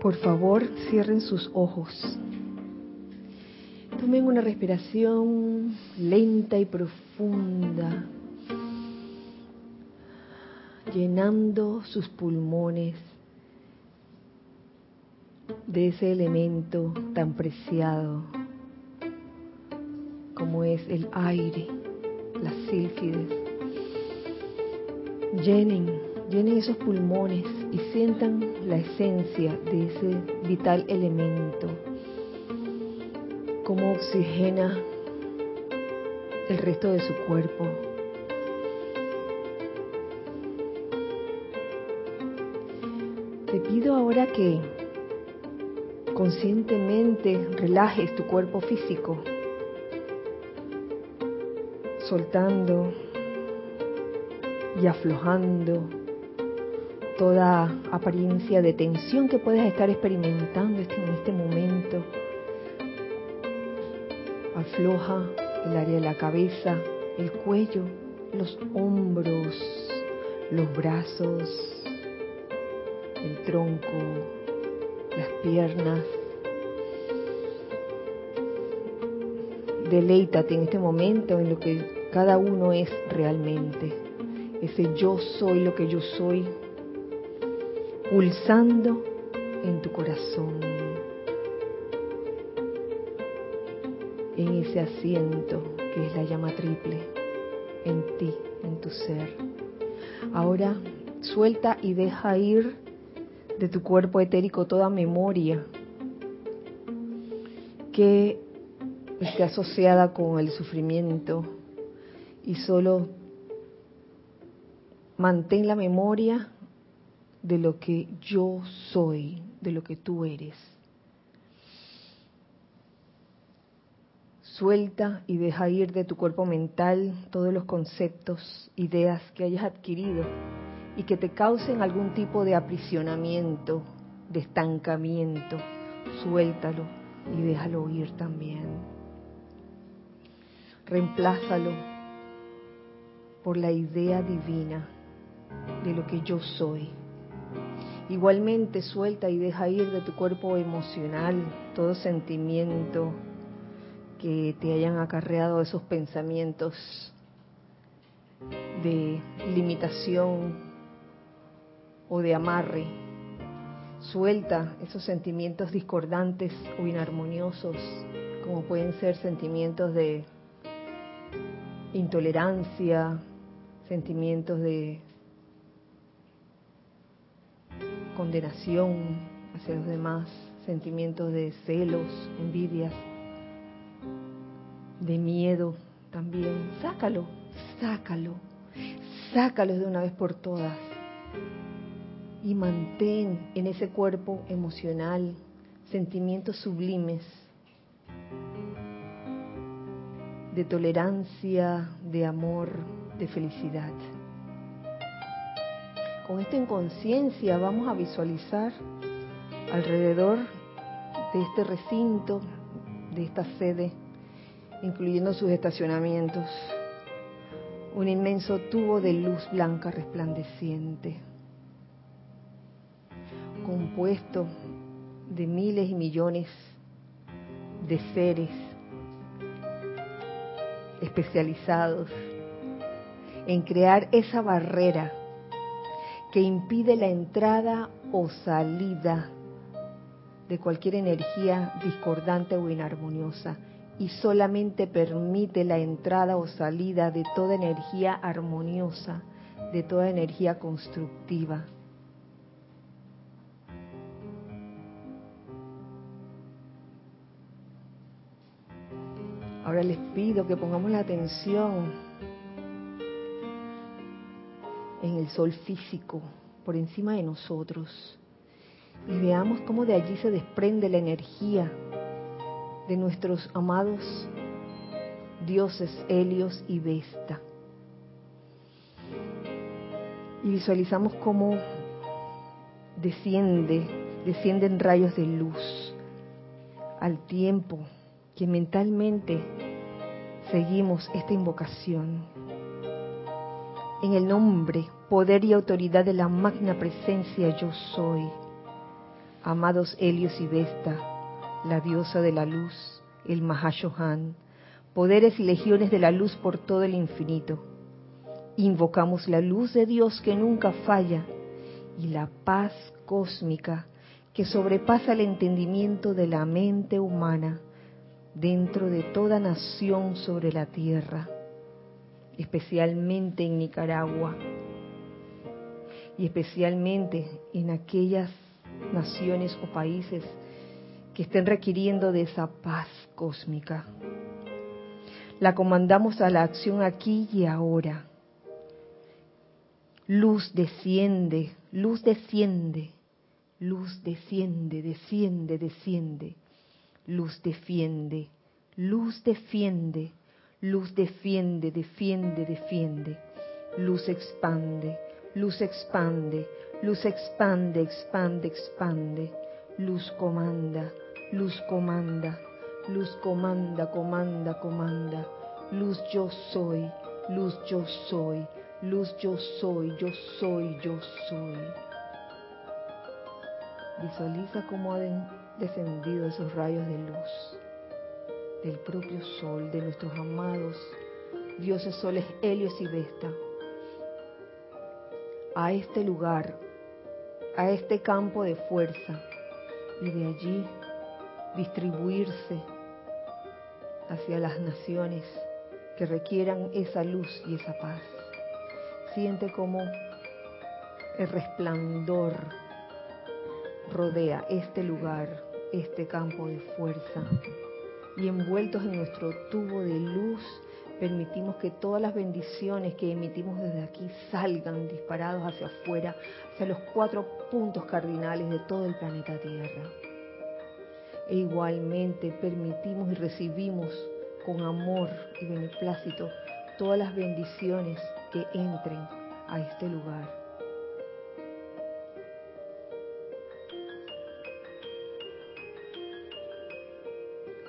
Por favor, cierren sus ojos. Tomen una respiración lenta y profunda, llenando sus pulmones de ese elemento tan preciado como es el aire, las sílfides. Llenen, llenen esos pulmones y sientan la esencia de ese vital elemento, cómo oxigena el resto de su cuerpo. Te pido ahora que conscientemente relajes tu cuerpo físico soltando y aflojando toda apariencia de tensión que puedes estar experimentando este, en este momento. Afloja el área de la cabeza, el cuello, los hombros, los brazos, el tronco, las piernas, deleítate en este momento en lo que cada uno es realmente. Ese yo soy lo que yo soy, pulsando en tu corazón, en ese asiento que es la llama triple, en ti, en tu ser. Ahora suelta y deja ir de tu cuerpo etérico toda memoria que esté asociada con el sufrimiento y solo mantén la memoria de lo que yo soy, de lo que tú eres. Suelta y deja ir de tu cuerpo mental todos los conceptos, ideas que hayas adquirido y que te causen algún tipo de aprisionamiento, de estancamiento. Suéltalo y déjalo ir también reemplázalo por la idea divina de lo que yo soy. Igualmente suelta y deja ir de tu cuerpo emocional todo sentimiento que te hayan acarreado esos pensamientos de limitación o de amarre. Suelta esos sentimientos discordantes o inarmoniosos, como pueden ser sentimientos de intolerancia, sentimientos de condenación hacia los demás, sentimientos de celos, envidias, de miedo también. Sácalo, sácalo, sácalo de una vez por todas y mantén en ese cuerpo emocional sentimientos sublimes de tolerancia, de amor, de felicidad. Con esto en conciencia vamos a visualizar alrededor de este recinto, de esta sede, incluyendo sus estacionamientos, un inmenso tubo de luz blanca resplandeciente, compuesto de miles y millones de seres especializados en crear esa barrera que impide la entrada o salida de cualquier energía discordante o inarmoniosa y solamente permite la entrada o salida de toda energía armoniosa, de toda energía constructiva. Ahora les pido que pongamos la atención en el sol físico por encima de nosotros y veamos cómo de allí se desprende la energía de nuestros amados dioses Helios y Vesta. Y visualizamos cómo desciende, descienden rayos de luz al tiempo que mentalmente seguimos esta invocación. En el nombre, poder y autoridad de la magna presencia yo soy, amados Helios y Vesta, la diosa de la luz, el Mahashohan, poderes y legiones de la luz por todo el infinito. Invocamos la luz de Dios que nunca falla y la paz cósmica que sobrepasa el entendimiento de la mente humana dentro de toda nación sobre la tierra, especialmente en Nicaragua y especialmente en aquellas naciones o países que estén requiriendo de esa paz cósmica. La comandamos a la acción aquí y ahora. Luz desciende, luz desciende, luz desciende, desciende, desciende. Luz defiende, luz defiende, luz defiende, defiende, defiende. Luz expande, luz expande, luz expande, expande, expande. Luz comanda, luz comanda, luz comanda, comanda, comanda. Luz yo soy, luz yo soy, luz yo soy, yo soy, yo soy. Visualiza cómo han descendido esos rayos de luz del propio sol, de nuestros amados dioses soles Helios y Vesta, a este lugar, a este campo de fuerza, y de allí distribuirse hacia las naciones que requieran esa luz y esa paz. Siente como el resplandor rodea este lugar, este campo de fuerza. Y envueltos en nuestro tubo de luz, permitimos que todas las bendiciones que emitimos desde aquí salgan disparados hacia afuera, hacia los cuatro puntos cardinales de todo el planeta Tierra. E igualmente permitimos y recibimos con amor y beneplácito todas las bendiciones que entren a este lugar.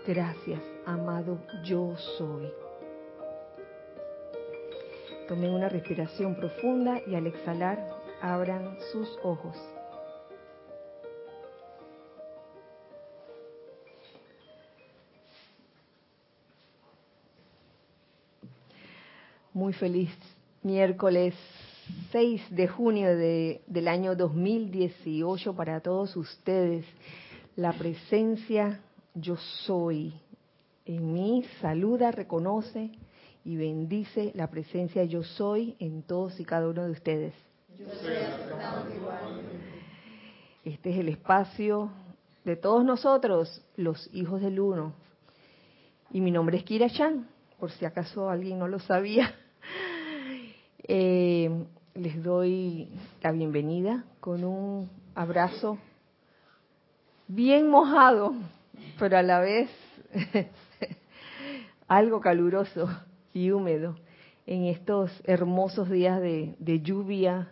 Gracias, amado yo soy. Tomen una respiración profunda y al exhalar abran sus ojos. Muy feliz miércoles 6 de junio de, del año 2018 para todos ustedes. La presencia yo soy en mí saluda, reconoce y bendice la presencia yo soy en todos y cada uno de ustedes. Este es el espacio de todos nosotros, los hijos del uno. Y mi nombre es Kira Chan, por si acaso alguien no lo sabía. Eh, les doy la bienvenida con un abrazo bien mojado pero a la vez algo caluroso y húmedo en estos hermosos días de, lluvia,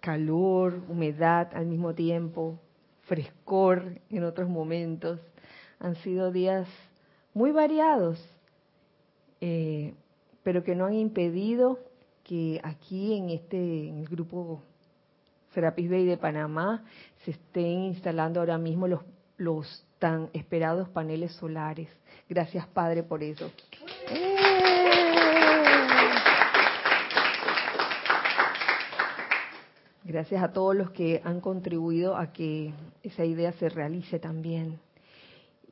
calor, humedad al mismo tiempo, frescor en otros momentos. Han sido días muy variados, eh, pero que no han impedido que aquí en este grupo Serapis Bay de Panamá se estén instalando ahora mismo los, los tan esperados paneles solares. Gracias, Padre, por eso. Gracias a todos los que han contribuido a que esa idea se realice también.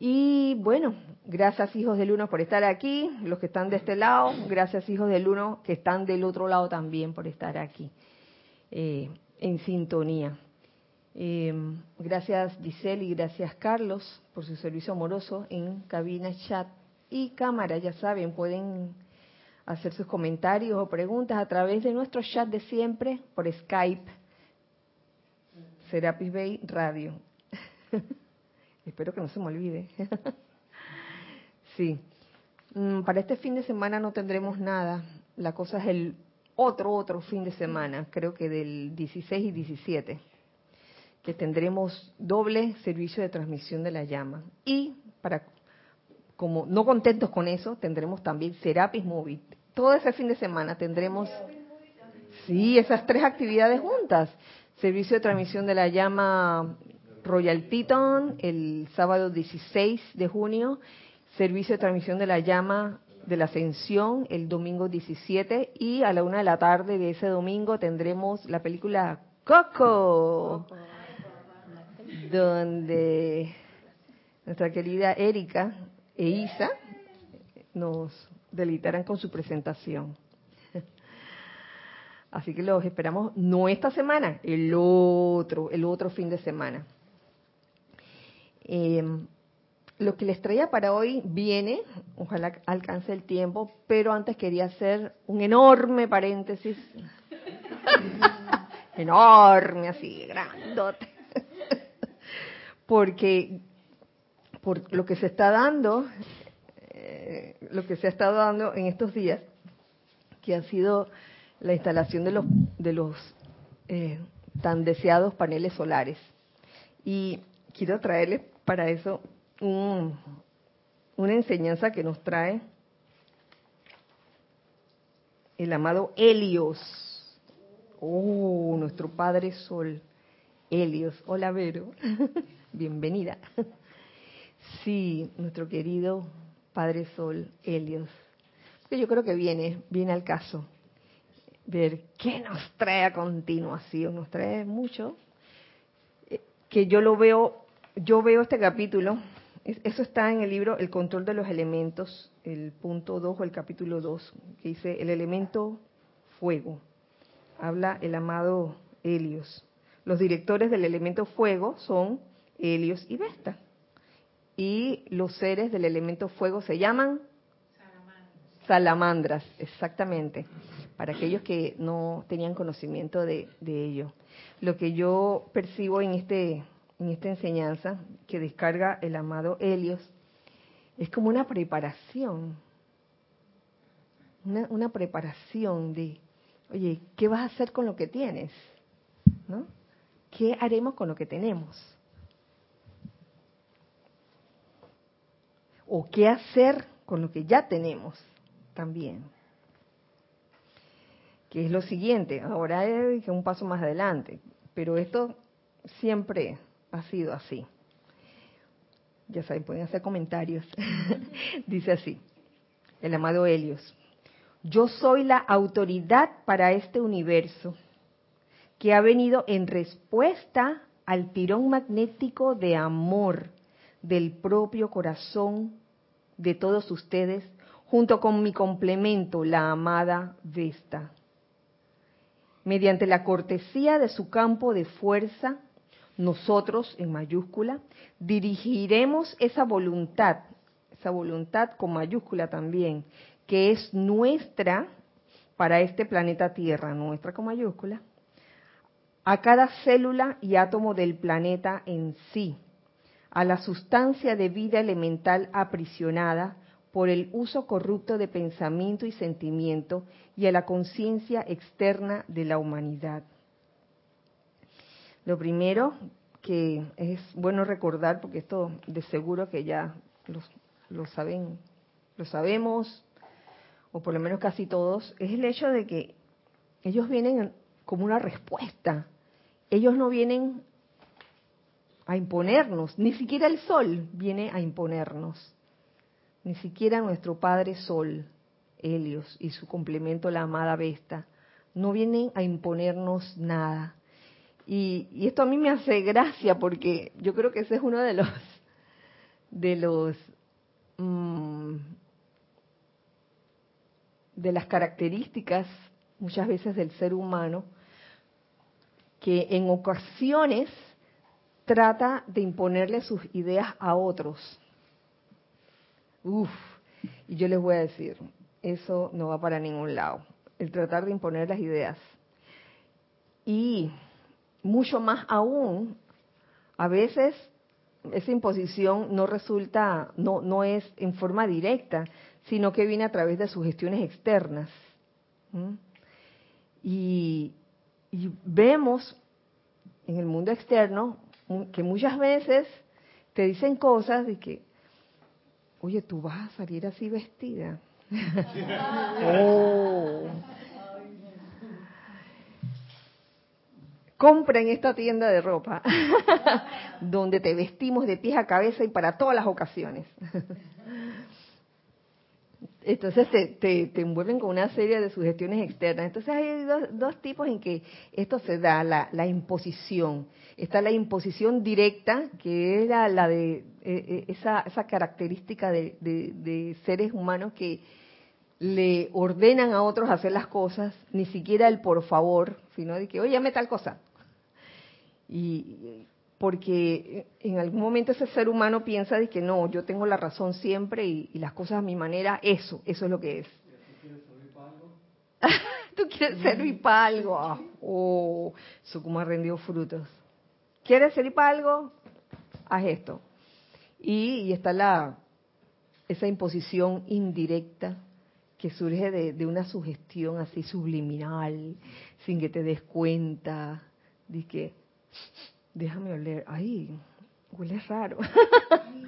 Y bueno, gracias hijos del uno por estar aquí, los que están de este lado, gracias hijos del uno que están del otro lado también por estar aquí eh, en sintonía. Em, gracias Giselle y gracias Carlos por su servicio amoroso en cabina, chat y cámara. Ya saben, pueden hacer sus comentarios o preguntas a través de nuestro chat de siempre por Skype, Serapis Bay Radio. Espero que no se me olvide. sí. Mm, para este fin de semana no tendremos nada. La cosa es el otro, otro fin de semana, creo que del 16 y 17 que tendremos doble servicio de transmisión de la llama. Y para como no contentos con eso, tendremos también Serapis Movie. Todo ese fin de semana tendremos sí, esas tres actividades juntas. Servicio de transmisión de la llama Royal Teton el sábado 16 de junio, servicio de transmisión de la llama de la ascensión el domingo 17 y a la una de la tarde de ese domingo tendremos la película Coco, donde nuestra querida Erika e Isa nos deleitarán con su presentación. Así que los esperamos no esta semana, el otro, el otro fin de semana. Em, lo que les traía para hoy viene, ojalá alcance el tiempo, pero antes quería hacer un enorme paréntesis. enorme, así, grandote. Porque por lo que se está dando, eh, lo que se ha estado dando en estos días, que ha sido la instalación de los, de los eh, tan deseados paneles solares. Y quiero traerles para eso una enseñanza que nos trae el amado Helios. Oh, nuestro Padre Sol. Helios. Hola, Vero. Bienvenida. Sí, nuestro querido Padre Sol, Helios. Que yo creo que viene, viene al caso ver qué nos trae a continuación. Nos trae mucho. Eh, que yo lo veo, yo veo este capítulo, eso está en el libro El control de los elementos, el punto 2 o el capítulo 2, que dice el elemento fuego. Habla el amado Helios. Los directores del elemento fuego son Helios y Vesta. Y los seres del elemento fuego se llaman salamandras exactamente para aquellos que no tenían conocimiento de, ello. Lo que yo percibo en, este, en esta enseñanza que descarga el amado Helios es como una preparación, una, una preparación de, oye, ¿qué vas a hacer con lo que tienes? ¿No? ¿Qué haremos con lo que tenemos? ¿O qué hacer con lo que ya tenemos también? que es lo siguiente, ahora es un paso más adelante, pero esto siempre ha sido así. Ya saben, pueden hacer comentarios. Dice así, el amado Helios, yo soy la autoridad para este universo que ha venido en respuesta al tirón magnético de amor del propio corazón de todos ustedes, junto con mi complemento, la amada Vesta. Mediante la cortesía de su campo de fuerza, nosotros, en mayúscula, dirigiremos esa voluntad, esa voluntad con mayúscula también, que es nuestra para este planeta Tierra, nuestra con mayúscula, a cada célula y átomo del planeta en sí, a la sustancia de vida elemental aprisionada por el uso corrupto de pensamiento y sentimiento y a la conciencia externa de la humanidad. Lo primero que es bueno recordar, porque esto de seguro que ya lo, saben, lo sabemos, o por lo menos casi todos, es el hecho de que ellos vienen como una respuesta. Ellos no vienen a imponernos, ni siquiera el sol viene a imponernos ni siquiera nuestro Padre Sol, Helios, y su complemento, la amada Vesta, no vienen a imponernos nada. Y, esto a mí me hace gracia porque yo creo que ese es uno de los de los mm, de las características muchas veces del ser humano que en ocasiones trata de imponerle sus ideas a otros Uf, y yo les voy a decir, eso no va para ningún lado. El tratar de imponer las ideas. Y mucho más aún, a veces esa imposición no resulta, no, no es en forma directa, sino que viene a través de sugestiones externas. Y, y vemos en el mundo externo que muchas veces te dicen cosas de que, oye, tú vas a salir así vestida. oh. compra en esta tienda de ropa, donde te vestimos de pies a cabeza y para todas las ocasiones. Entonces te, te, envuelven con una serie de sugestiones externas. Entonces hay dos, tipos en que esto se da, la, imposición. Está la imposición directa, que es la, de eh, eh, esa, esa característica de, de, seres humanos que le ordenan a otros hacer las cosas, ni siquiera el por favor, sino de que, oye, llame tal cosa. Y porque en algún momento ese ser humano piensa de que no, yo tengo la razón siempre y, las cosas a mi manera, eso, eso es lo que es. ¿Tú quieres servir para algo? Ah, oh, Sukuma rendió frutos. ¿Quieres servir para algo? Haz esto. Y, está la esa imposición indirecta que surge de, una sugestión así subliminal, sin que te des cuenta, de que déjame oler, ay, huele raro.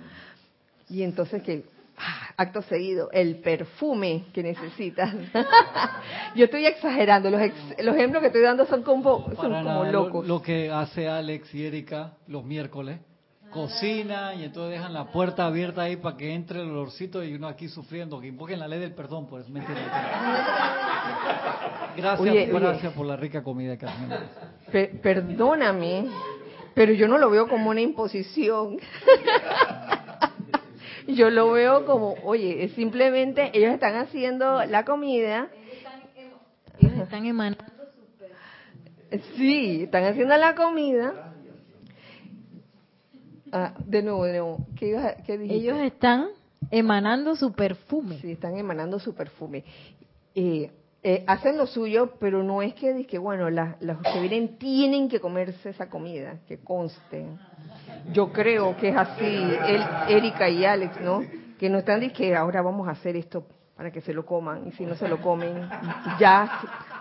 y entonces que, ah, acto seguido, el perfume que necesitas. Yo estoy exagerando, los, los ejemplos que estoy dando son como, son como locos. Lo, que hace Alex y Erika los miércoles, cocina y entonces dejan la puerta abierta ahí para que entre el olorcito y uno aquí sufriendo, que invoquen la ley del perdón, pues mentira. Gracias, gracias por la rica comida que hacen. perdóname pero yo no lo veo como una imposición. yo lo veo como, oye, simplemente ellos están haciendo la comida. Ellos están emanando Sí, están haciendo la comida. Ah, de nuevo, de nuevo. ¿Qué, Ellos están emanando su perfume. Sí, están emanando su perfume. Eh, eh, hacen lo suyo, pero no es que, que bueno, los que vienen tienen que comerse esa comida, que conste. Yo creo que es así, el, Erika y Alex, ¿no? Que no están que ahora vamos a hacer esto para que se lo coman, y si no se lo comen, ya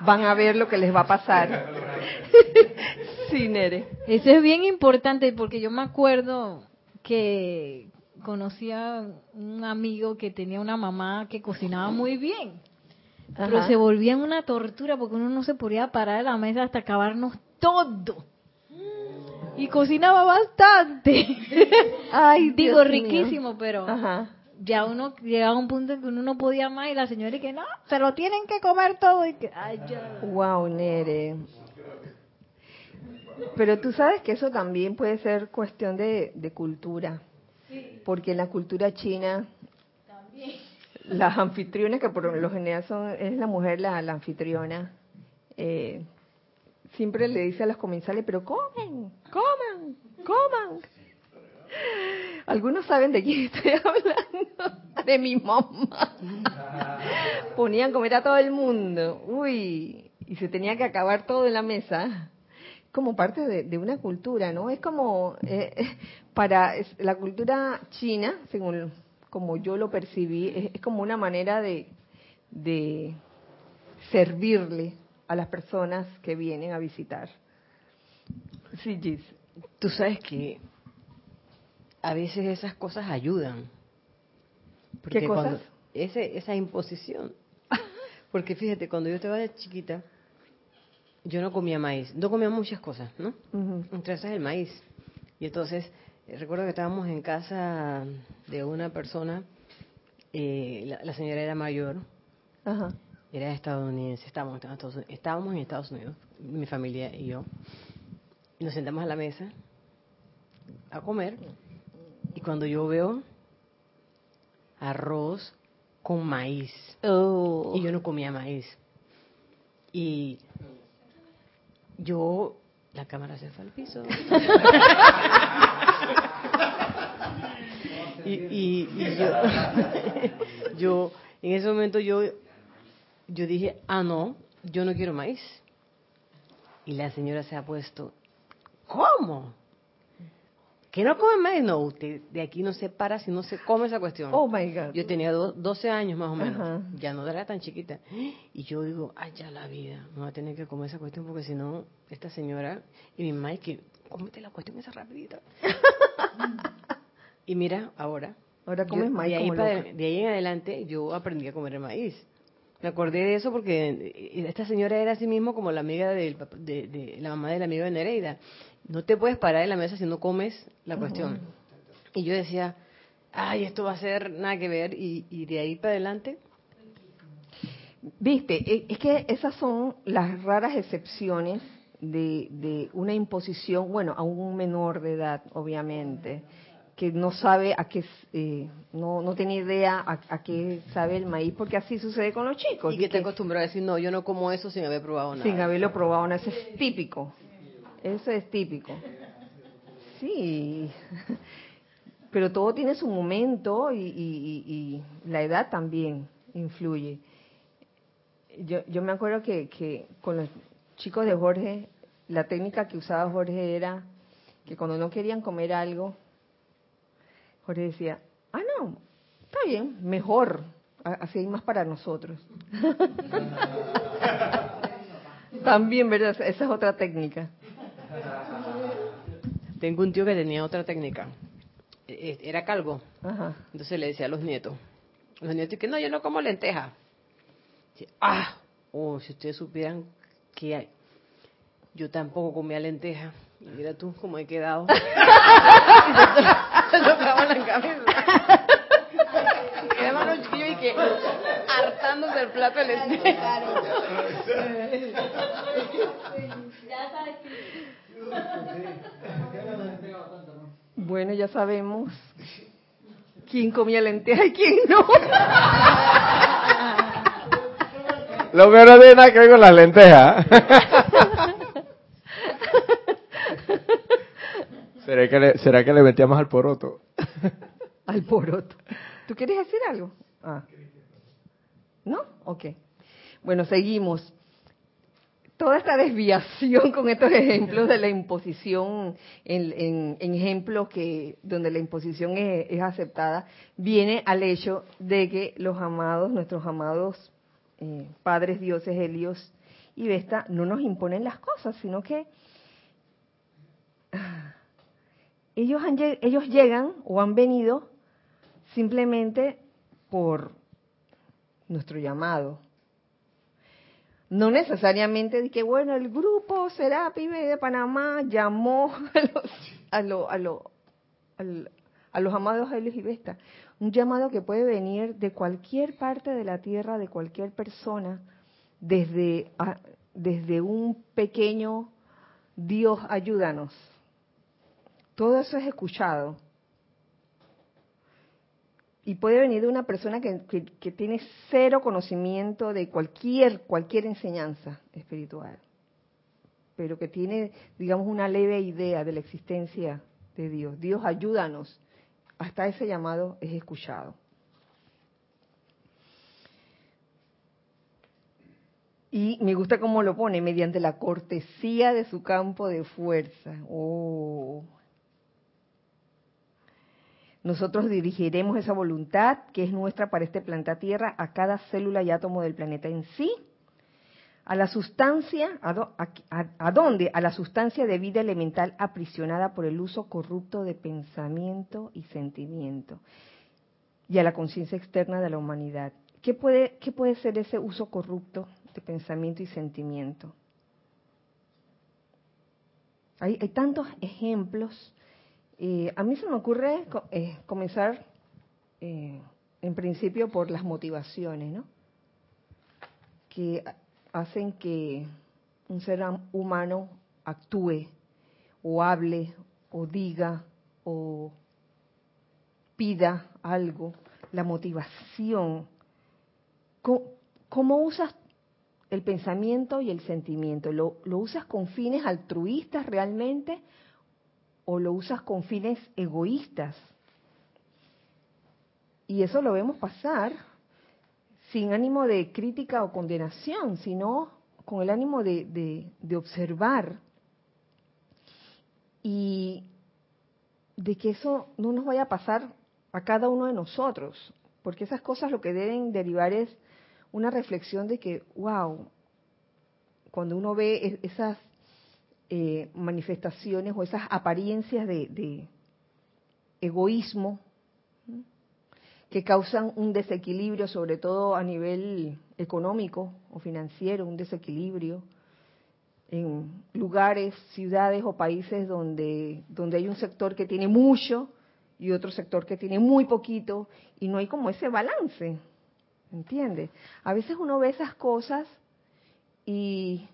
van a ver lo que les va a pasar. sí, Nere. Eso es bien importante, porque yo me acuerdo que conocía un amigo que tenía una mamá que cocinaba muy bien pero se volvía una tortura porque uno no se podía parar de la mesa hasta acabarnos todo. Y cocinaba bastante. Ay, digo riquísimo, pero ya uno llegaba a un punto en que uno no podía más y la señora y que no, se lo tienen que comer todo y que ay, ya. Wow, Nere. Pero tú sabes que eso también puede ser cuestión de, de cultura. Porque en la cultura china las anfitrionas, que por lo general son, es la mujer la, anfitriona, eh, siempre le dice a los comensales, pero comen, coman, coman. Algunos saben de quién estoy hablando, de mi mamá. Ponían comer a todo el mundo, uy, y se tenía que acabar todo en la mesa como parte de, una cultura, ¿no? Es como eh, para la cultura china, según como yo lo percibí, es, como una manera de, de servirle a las personas que vienen a visitar. Sí, Gis. Tú sabes que a veces esas cosas ayudan. ¿Qué cosas? Ese, esa imposición. Porque fíjate, cuando yo estaba de chiquita, yo no comía maíz. No comía muchas cosas, ¿no? Entre esas el maíz. Y entonces recuerdo que estábamos en casa de una persona, eh, la, señora era mayor, era estadounidense, estábamos, estábamos en Estados Unidos, mi familia y yo, y nos sentamos a la mesa a comer, y cuando yo veo arroz con maíz, oh. y yo no comía maíz, y yo la cámara se fue al piso. y, yo, yo, en ese momento yo, yo dije, ah, no, yo no quiero maíz. Y la señora se ha puesto, ¿cómo? ¿Que no come maíz? No, usted de aquí no se para si no se come esa cuestión. Oh my God. Yo tenía 12 años más o menos, ya no era tan chiquita. Y yo digo, ay, ya la vida, no va a tener que comer esa cuestión porque si no, esta señora y mi mamá, que cómete la cuestión esa rapidita. y mira, ahora. Ahora comes maíz. De ahí, de ahí en adelante yo aprendí a comer el maíz. Me acordé de eso porque esta señora era así mismo como la amiga de, la mamá del amigo de Nereida. No te puedes parar en la mesa si no comes la cuestión. Y yo decía, ay, esto va a ser nada que ver. Y, de ahí para adelante. Viste, e, es que esas son las raras excepciones de, una imposición, bueno, a un menor de edad, obviamente, que no sabe a qué, eh, no, no tiene idea a, qué sabe el maíz, porque así sucede con los chicos. Y que te acostumbrado a decir, no, yo no como eso sin haber probado nada. Sin haberlo probado nada, eso es típico. Eso es típico. Sí, pero todo tiene su momento y, la edad también influye. Yo, yo me acuerdo que, que con los chicos de Jorge, la técnica que usaba Jorge era que cuando no querían comer algo, Jorge decía, ah, no, está bien, mejor, así hay más para nosotros. También, ¿verdad? Esa es otra técnica. Tengo un tío que tenía otra técnica. E, e, era calvo. Entonces le decía a los nietos, los nietos que no, yo no como lenteja. ah, oh, si ustedes supieran que hay. Yo tampoco comía lenteja. Y mira tú cómo he quedado. se tocaba la cabeza. Los chiquillos y que hartándose el plato de lenteja. Bueno, ya sabemos quién comía lenteja y quién no. Lo que no tiene nada que ver con las lentejas. ¿Será que, le, ¿Será que le metíamos al poroto? al poroto. ¿Tú quieres decir algo? Ah. ¿No? Ok. Bueno, seguimos. Toda esta desviación con estos ejemplos de la imposición, en, ejemplos que donde la imposición es, aceptada, viene al hecho de que los amados, nuestros amados eh, padres, dioses, Helios y Vesta, no nos imponen las cosas, sino que ellos, ellos llegan o han venido simplemente por nuestro llamado. No necesariamente de que, bueno, el grupo Serapi de Panamá llamó a los, a, a, los amados Helios y Vesta. Un llamado que puede venir de cualquier parte de la tierra, de cualquier persona, desde, desde un pequeño Dios ayúdanos todo eso es escuchado. Y puede venir de una persona que, tiene cero conocimiento de cualquier, cualquier enseñanza espiritual, pero que tiene, digamos, una leve idea de la existencia de Dios. Dios, ayúdanos. Hasta ese llamado es escuchado. Y me gusta cómo lo pone, mediante la cortesía de su campo de fuerza. Oh, nosotros dirigiremos esa voluntad que es nuestra para este planeta Tierra a cada célula y átomo del planeta en sí, a la sustancia, a, dónde? A la sustancia de vida elemental aprisionada por el uso corrupto de pensamiento y sentimiento, y a la conciencia externa de la humanidad. ¿Qué puede, ¿Qué puede ser ese uso corrupto de pensamiento y sentimiento? Hay tantos ejemplos a mí se me ocurre eh, comenzar eh, en principio por las motivaciones, ¿no? Que hacen que un ser humano actúe o hable o diga o pida algo, la motivación. ¿Cómo, usas el pensamiento y el sentimiento? ¿Lo, ¿Lo, usas con fines altruistas realmente o lo usas con fines egoístas. Y eso lo vemos pasar sin ánimo de crítica o condenación, sino con el ánimo de, observar y de que eso no nos vaya a pasar a cada uno de nosotros, porque esas cosas lo que deben derivar es una reflexión de que, wow, cuando uno ve esas eh, manifestaciones o esas apariencias de, egoísmo que causan un desequilibrio, sobre todo a nivel económico o financiero, un desequilibrio en lugares, ciudades o países donde, donde hay un sector que tiene mucho y otro sector que tiene muy poquito y no hay como ese balance, ¿entiendes? A veces uno ve esas cosas y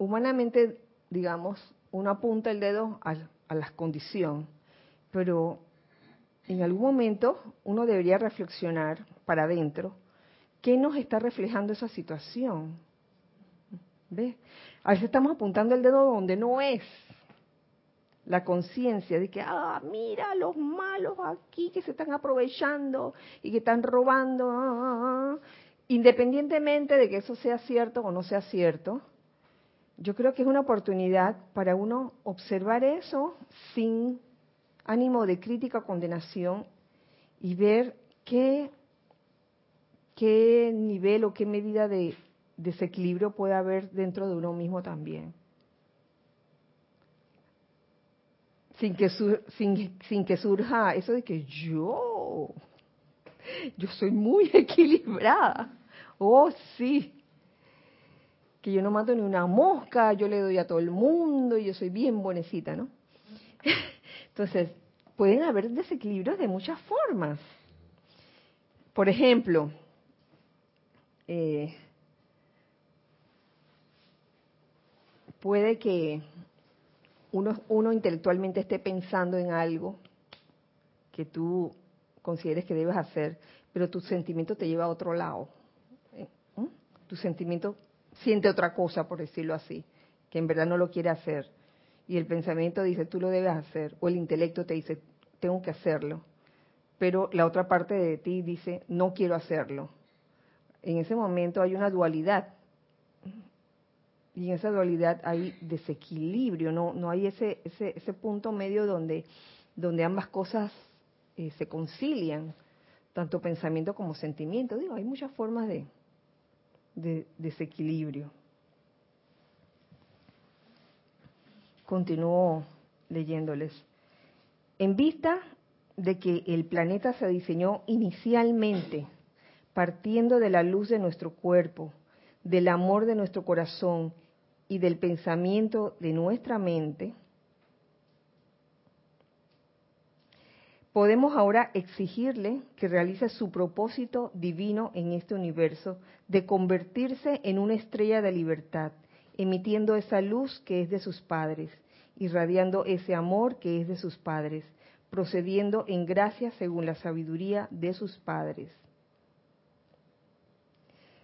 humanamente, digamos, uno apunta el dedo a, a la condición, pero en algún momento uno debería reflexionar para adentro qué nos está reflejando esa situación. ¿Ves? A veces estamos apuntando el dedo donde no es la conciencia de que, ah, mira los malos aquí que se están aprovechando y que están robando, ah, ah, ah". independientemente de que eso sea cierto o no sea cierto, yo creo que es una oportunidad para uno observar eso sin ánimo de crítica o condenación y ver qué, qué nivel o qué medida de desequilibrio puede haber dentro de uno mismo también. Sin que, sin, sin que surja eso de que yo, yo soy muy equilibrada. Oh, sí. Que yo no mato ni una mosca, yo le doy a todo el mundo y yo soy bien buenecita, ¿no? Entonces, pueden haber desequilibrios de muchas formas. Por ejemplo, eh, puede que uno, uno intelectualmente esté pensando en algo que tú consideres que debes hacer, pero tu sentimiento te lleva a otro lado. ¿eh? Tu sentimiento siente otra cosa, por decirlo así, que en verdad no lo quiere hacer. Y el pensamiento dice, tú lo debes hacer, o el intelecto te dice, tengo que hacerlo. Pero la otra parte de ti dice, no quiero hacerlo. En ese momento hay una dualidad y en esa dualidad hay desequilibrio, no, no hay ese, ese, ese punto medio donde, donde ambas cosas eh, se concilian, tanto pensamiento como sentimiento. Digo, hay muchas formas de, de desequilibrio. Continúo leyéndoles. En vista de que el planeta se diseñó inicialmente partiendo de la luz de nuestro cuerpo, del amor de nuestro corazón y del pensamiento de nuestra mente, podemos ahora exigirle que realice su propósito divino en este universo de convertirse en una estrella de libertad, emitiendo esa luz que es de sus padres, irradiando ese amor que es de sus padres, procediendo en gracia según la sabiduría de sus padres.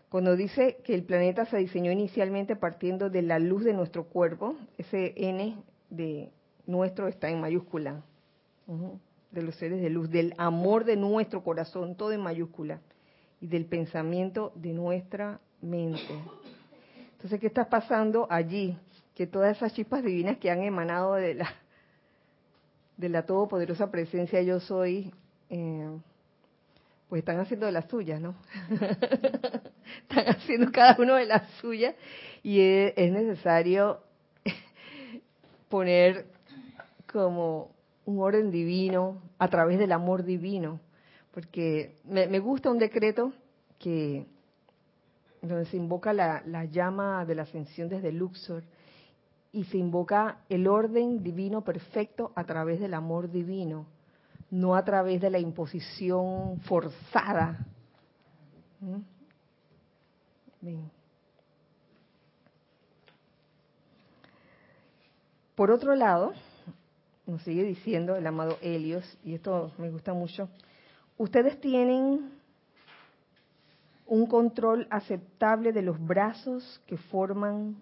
Cuando dice que el planeta se diseñó inicialmente partiendo de la luz de nuestro cuerpo, ese N de nuestro está en mayúscula, de los seres de luz, del amor de nuestro corazón, todo en mayúscula, y del pensamiento de nuestra mente. Entonces, ¿qué está pasando allí? Que todas esas chispas divinas que han emanado de la, de la todopoderosa presencia yo soy, eh, pues están haciendo de las suyas, ¿no? están haciendo cada uno de las suyas y es, necesario poner como un orden divino a través del amor divino, porque me, gusta un decreto que donde se invoca la, la, llama de la ascensión desde Luxor y se invoca el orden divino perfecto a través del amor divino no a través de la imposición forzada. ¿Mm? Por otro lado, nos sigue diciendo el amado Helios, y esto me gusta mucho, ustedes tienen un control aceptable de los brazos que forman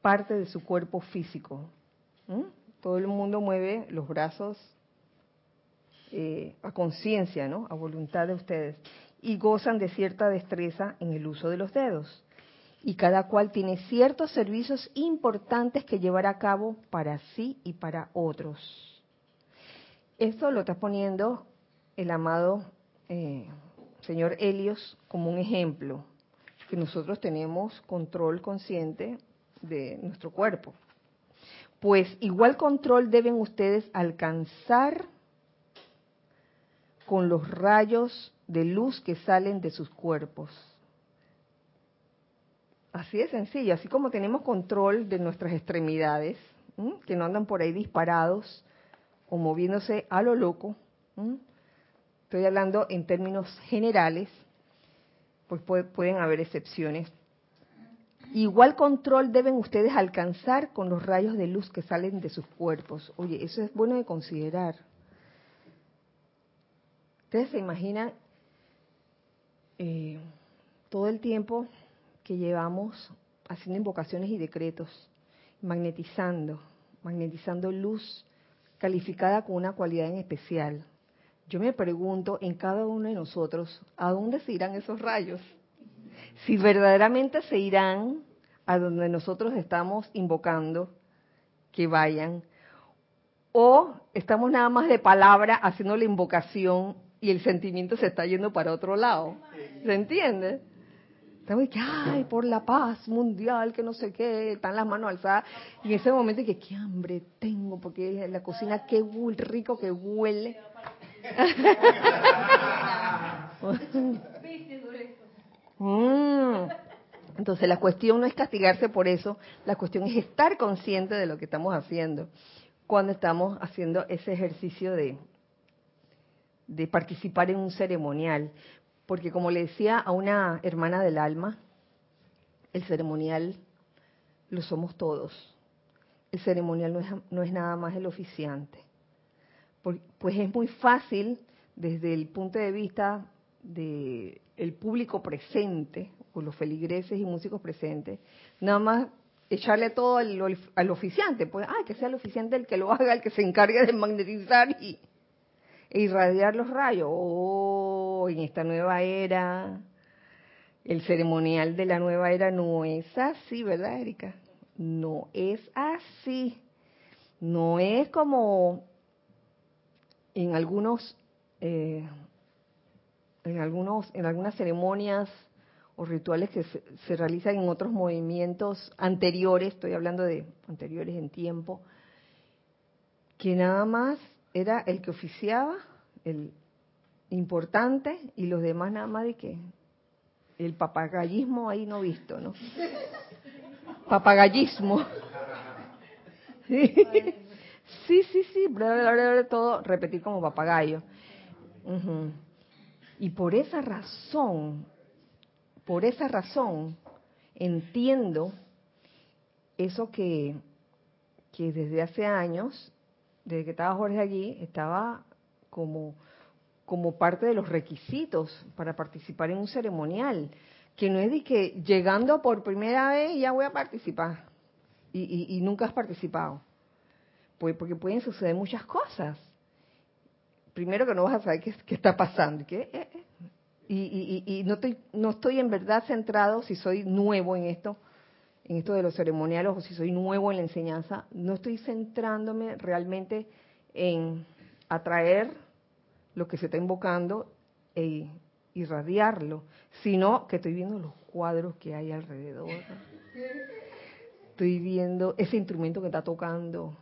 parte de su cuerpo físico. Todo el mundo mueve los brazos eh, a conciencia, ¿no? A voluntad de ustedes. Y gozan de cierta destreza en el uso de los dedos. Y cada cual tiene ciertos servicios importantes que llevar a cabo para sí y para otros. Esto lo está poniendo el amado eh, señor Helios como un ejemplo, que nosotros tenemos control consciente de nuestro cuerpo. Pues igual control deben ustedes alcanzar con los rayos de luz que salen de sus cuerpos. Así de sencillo, así como tenemos control de nuestras extremidades, que no andan por ahí disparados o moviéndose a lo loco, estoy hablando en términos generales, pues pueden haber excepciones. Igual control deben ustedes alcanzar con los rayos de luz que salen de sus cuerpos. Oye, eso es bueno de considerar. Ustedes se imaginan eh, todo el tiempo que llevamos haciendo invocaciones y decretos, magnetizando, magnetizando luz calificada con una cualidad en especial. Yo me pregunto en cada uno de nosotros, ¿a dónde se irán esos rayos? Si verdaderamente se irán a donde nosotros estamos invocando que vayan, o estamos nada más de palabra haciendo la invocación y el sentimiento se está yendo para otro lado. ¿Se entiende? Estamos que, ay, por la paz mundial, que no sé qué, están las manos alzadas. Y en ese momento que, qué hambre tengo, porque la cocina, qué rico que huele. Mm. Entonces la cuestión no es castigarse por eso, la cuestión es estar consciente de lo que estamos haciendo cuando estamos haciendo ese ejercicio de, de participar en un ceremonial porque como le decía a una hermana del alma, el ceremonial lo somos todos. El ceremonial no es, nada más el oficiante. pues es muy fácil desde el punto de vista del el público presente, o los feligreses y músicos presentes, nada más echarle todo al, al oficiante, pues, ah, que sea el oficiante el que lo haga, el que se encargue de magnetizar y, e irradiar los rayos. Oh, en esta nueva era, el ceremonial de la nueva era no es así, ¿verdad, Erika? No es así. No es como en algunos, eh, en algunos, en algunas ceremonias o rituales que se, se, realizan en otros movimientos anteriores, estoy hablando de anteriores en tiempo, que nada más era el que oficiaba, el importante, y los demás nada más de que el papagallismo ahí no visto, ¿no? Papagallismo. Sí, sí, sí, todo repetir como papagayo. Y por esa razón, por esa razón, entiendo eso que, que desde hace años desde que estaba Jorge allí, estaba como, como parte de los requisitos para participar en un ceremonial, que no es de que llegando por primera vez ya voy a participar y, nunca has participado, pues porque pueden suceder muchas cosas. Primero que no vas a saber qué, está pasando, ¿qué? Eh, eh. Y, y, no, estoy, no estoy en verdad centrado si soy nuevo en esto, en esto de los ceremoniales o si soy nuevo en la enseñanza, no estoy centrándome realmente en atraer lo que se está invocando e irradiarlo, sino que estoy viendo los cuadros que hay alrededor. Estoy viendo ese instrumento que está tocando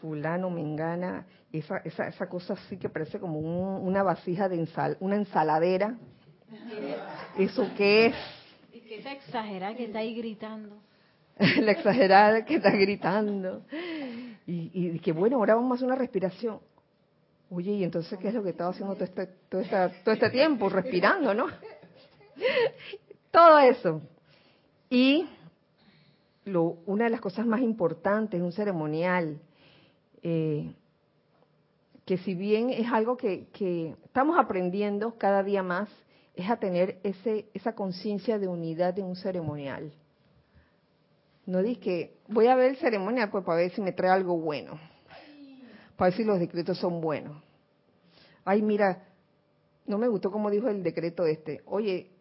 fulano, mengana, esa, esa, esa cosa así que parece como una vasija de ensal, una ensaladera. ¿Eso qué es? Esa exagerada que está ahí gritando. la exagerada que está gritando. Y, y que bueno, ahora vamos a hacer una respiración. Oye, ¿y entonces qué es lo que estaba haciendo todo este, todo, todo este tiempo? Respirando, ¿no? todo eso. Y lo, una de las cosas más importantes, un ceremonial, eh, que si bien es algo que, que estamos aprendiendo cada día más, es a tener ese, esa conciencia de unidad en un ceremonial. No di que voy a ver el ceremonial pues para ver si me trae algo bueno, para ver si los decretos son buenos. Ay, mira, no me gustó como dijo el decreto este. Oye,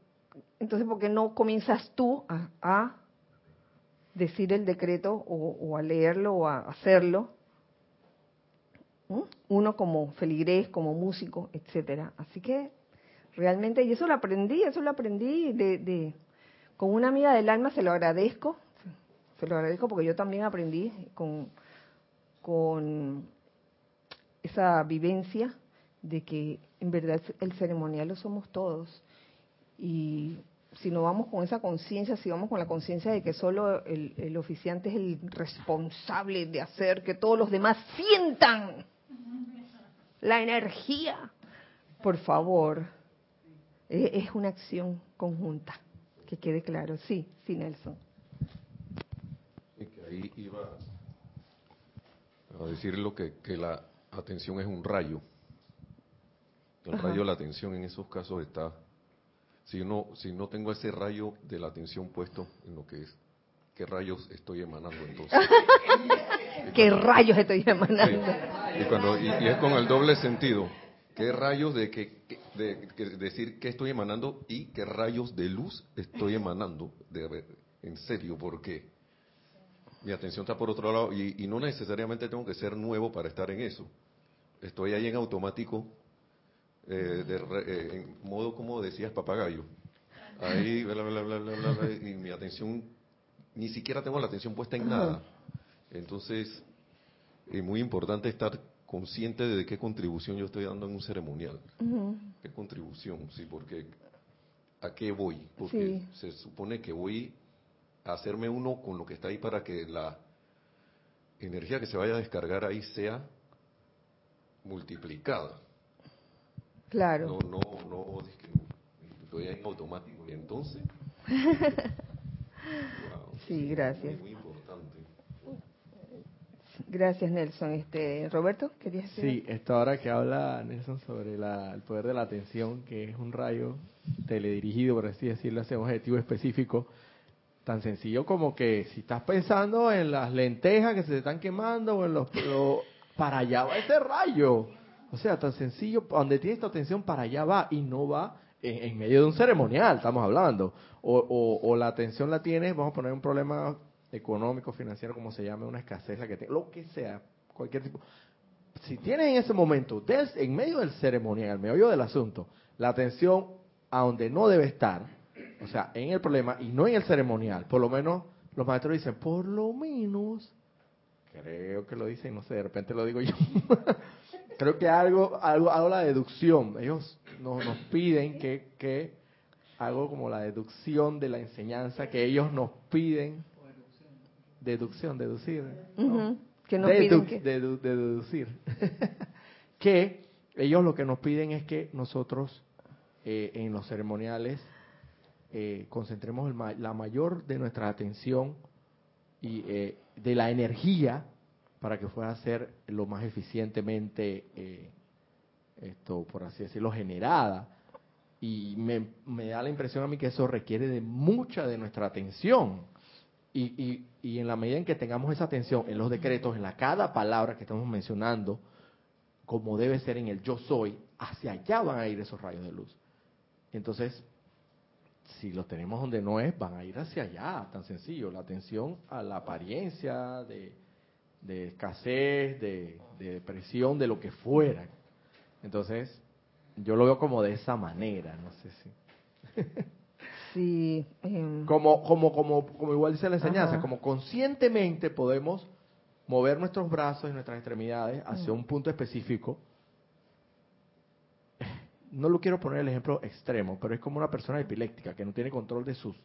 entonces ¿por qué no comienzas tú a, decir el decreto o, a leerlo o a hacerlo? ¿Mm? Uno como feligrés, como músico, etcétera. Así que realmente, y eso lo aprendí, eso lo aprendí de, de, con una amiga del alma, se lo agradezco, se lo agradezco porque yo también aprendí con, con esa vivencia de que en verdad el ceremonial lo somos todos. Y si no vamos con esa conciencia, si vamos con la conciencia de que solo el, el, oficiante es el responsable de hacer que todos los demás sientan la energía, por favor, es una acción conjunta, que quede claro. Sí, sí, Nelson. Y que ahí iba a decir lo que, que la atención es un rayo. El rayo de la atención en esos casos está si no, si no tengo ese rayo de la atención puesto en lo que es, ¿qué rayos estoy emanando entonces? ¿Qué rayos estoy emanando? Y, cuando, y, es con el doble sentido. ¿Qué rayos de, que, de, decir qué estoy emanando y qué rayos de luz estoy emanando? De, en serio, porque mi atención está por otro lado y, y no necesariamente tengo que ser nuevo para estar en eso. Estoy ahí en automático eh, de, eh, en modo como decías papagayo. Ahí, bla, bla, bla, bla, bla, y mi atención, ni siquiera tengo la atención puesta en nada. Entonces, es muy importante estar consciente de qué contribución yo estoy dando en un ceremonial. ¿Qué contribución? Sí, porque ¿a qué voy? Porque se supone que voy a hacerme uno con lo que está ahí para que la energía que se vaya a descargar ahí sea multiplicada. Claro. No, no, no, estoy en automático y entonces. sí, gracias. Muy. Gracias, Nelson. Este, Roberto, ¿querías decir? Sí, esto ahora que habla Nelson sobre el poder de la atención, que es un rayo teledirigido, por así decirlo, hacia un objetivo específico, tan sencillo como que si estás pensando en las lentejas que se te están quemando o en los... para allá va ese rayo. O sea, tan sencillo, donde tienes tu atención para allá va y no va en, medio de un ceremonial, estamos hablando. O, o, la atención la tienes, vamos a poner un problema económico, financiero, como se llame, una escasez, que te, lo que sea, cualquier tipo. Si tienes en ese momento, en medio del ceremonial, medio del asunto, la atención a donde no debe estar, o sea, en el problema y no en el ceremonial, por lo menos los maestros dicen, por lo menos, creo que lo dicen, no sé, de repente lo digo yo, creo que algo, algo, algo la deducción. Ellos nos, nos piden que, que algo como la deducción de la enseñanza que ellos nos piden. Deducción, deducir. Que nos piden que... deducir. que ellos lo que nos piden es que nosotros eh, en los ceremoniales eh, concentremos la mayor de nuestra atención y eh, de la energía para que pueda ser lo más eficientemente, esto, por así decirlo, generada. Y me, me, da la impresión a mí que eso requiere de mucha de nuestra atención. Y, y, y, en la medida en que tengamos esa atención en los decretos, en la cada palabra que estamos mencionando, como debe ser en el yo soy, hacia allá van a ir esos rayos de luz. Entonces, si los tenemos donde no es, van a ir hacia allá, tan sencillo. La atención a la apariencia de, de escasez, de, depresión, de lo que fuera. Entonces, yo lo veo como de esa manera, no sé si. sí. Em, como, como, como, como igual dice la enseñanza, como conscientemente podemos mover nuestros brazos y nuestras extremidades hacia un punto específico. No lo quiero poner el ejemplo extremo, pero es como una persona epiléptica que no tiene control de sus,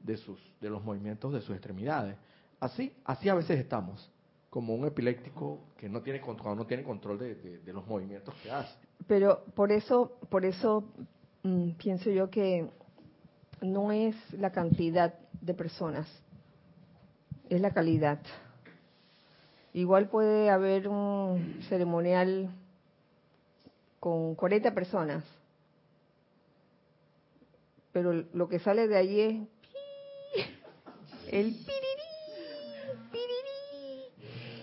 de sus, de los movimientos de sus extremidades. Así, así a veces estamos como un epiléptico que no tiene control, no tiene control de, los movimientos que hace. Pero por eso, por eso mm, pienso yo que no es la cantidad de personas, es la calidad. Igual puede haber un ceremonial con 40 personas, pero lo que sale de allí es el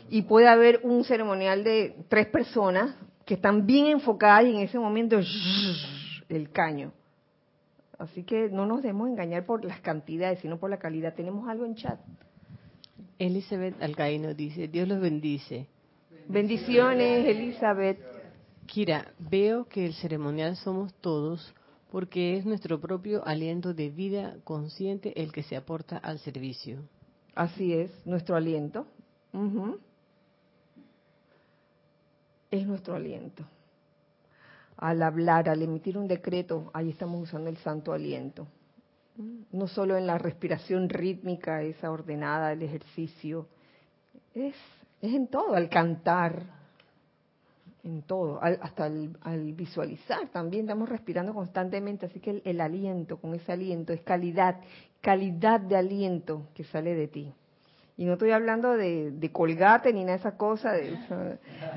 y puede haber un ceremonial de tres personas que están bien enfocadas y en ese momento el caño. Así que no nos debemos engañar por las cantidades, sino por la calidad. Tenemos algo en chat. Elizabeth Alcaíno dice, Dios los bendice. Bendiciones, Elizabeth. Kira, veo que el ceremonial somos todos porque es nuestro propio aliento de vida consciente el que se aporta al servicio. Así es, nuestro aliento es nuestro aliento. Al hablar, al emitir un decreto, ahí estamos usando el santo aliento. No solo en la respiración rítmica, esa ordenada, el ejercicio, es, es en todo, al cantar, en todo, hasta al, visualizar también estamos respirando constantemente, así que el, aliento, con ese aliento, es calidad, calidad de aliento que sale de ti. Y no estoy hablando de, de colgate ni nada de esa cosa,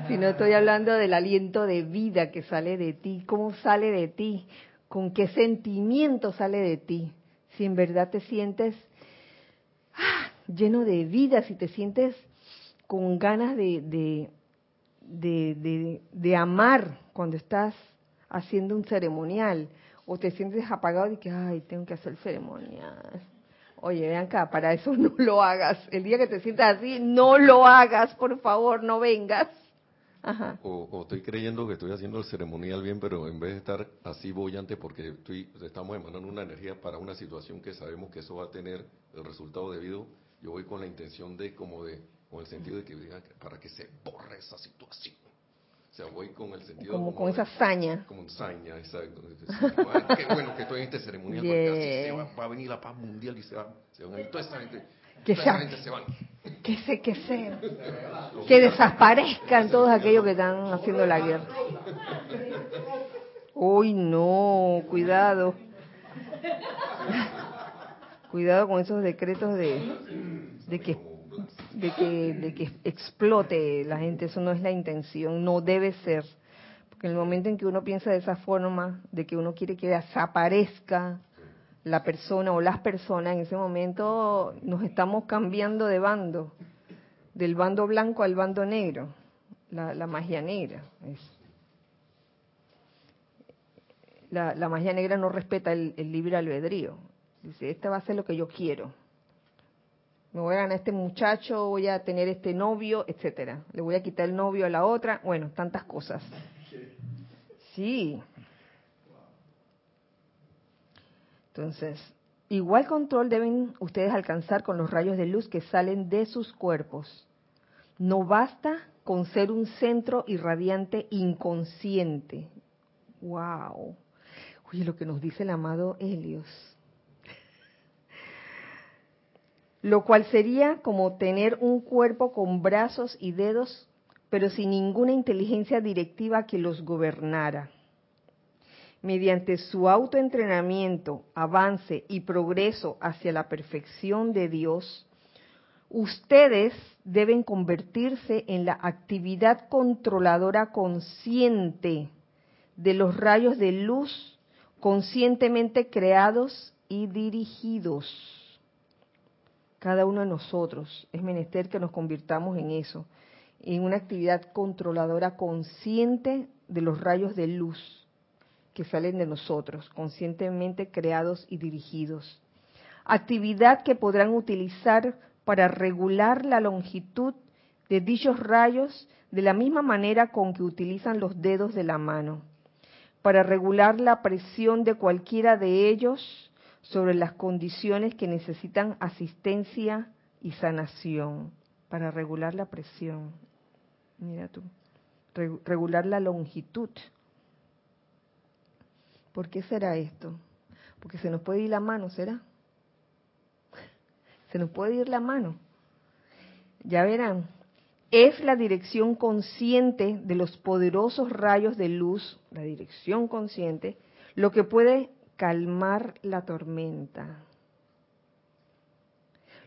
sino estoy hablando del aliento de vida que sale de ti, cómo sale de ti, con qué sentimiento sale de ti. Si en verdad te sientes ah, lleno de vida, si te sientes con ganas de, de, de, amar cuando estás haciendo un ceremonial o te sientes apagado y que, ay, tengo que hacer ceremonial. Oye, vean acá, para eso no lo hagas. El día que te sientas así, no lo hagas, por favor, no vengas. Ajá. O, estoy creyendo que estoy haciendo el ceremonial bien, pero en vez de estar así bollante porque estoy, estamos emanando una energía para una situación que sabemos que eso va a tener el resultado debido, yo voy con la intención de como de con el sentido de que digan para que se borre esa situación. Sea, voy con el sentido como, con esa saña. Como saña, exacto. qué bueno que estoy en este ceremonial porque así se va, va, a venir la paz mundial y se, va, se van a ir toda esa gente. Que, toda esa gente se van. que se, que se, que desaparezcan todos aquellos que están haciendo la guerra. Uy, no, cuidado. Cuidado con esos decretos de, de que de que, de que explote la gente, eso no es la intención, no debe ser. Porque en el momento en que uno piensa de esa forma, de que uno quiere que desaparezca la persona o las personas, en ese momento nos estamos cambiando de bando, del bando blanco al bando negro, la, magia negra. La, la, magia negra no respeta el, el libre albedrío. Dice, este va a ser lo que yo quiero me voy a ganar este muchacho, voy a tener este novio, etcétera. Le voy a quitar el novio a la otra, bueno, tantas cosas. Sí. Entonces, igual control deben ustedes alcanzar con los rayos de luz que salen de sus cuerpos. No basta con ser un centro irradiante inconsciente. Wow. Oye, lo que nos dice el amado Helios lo cual sería como tener un cuerpo con brazos y dedos, pero sin ninguna inteligencia directiva que los gobernara. Mediante su autoentrenamiento, avance y progreso hacia la perfección de Dios, ustedes deben convertirse en la actividad controladora consciente de los rayos de luz conscientemente creados y dirigidos cada uno de nosotros. Es menester que nos convirtamos en eso, en una actividad controladora consciente de los rayos de luz que salen de nosotros, conscientemente creados y dirigidos. Actividad que podrán utilizar para regular la longitud de dichos rayos de la misma manera con que utilizan los dedos de la mano, para regular la presión de cualquiera de ellos sobre las condiciones que necesitan asistencia y sanación para regular la presión. Mira tú, regular la longitud. ¿Por qué será esto? Porque se nos puede ir la mano, ¿será? Se nos puede ir la mano. Ya verán, es la dirección consciente de los poderosos rayos de luz, la dirección consciente, lo que puede calmar la tormenta,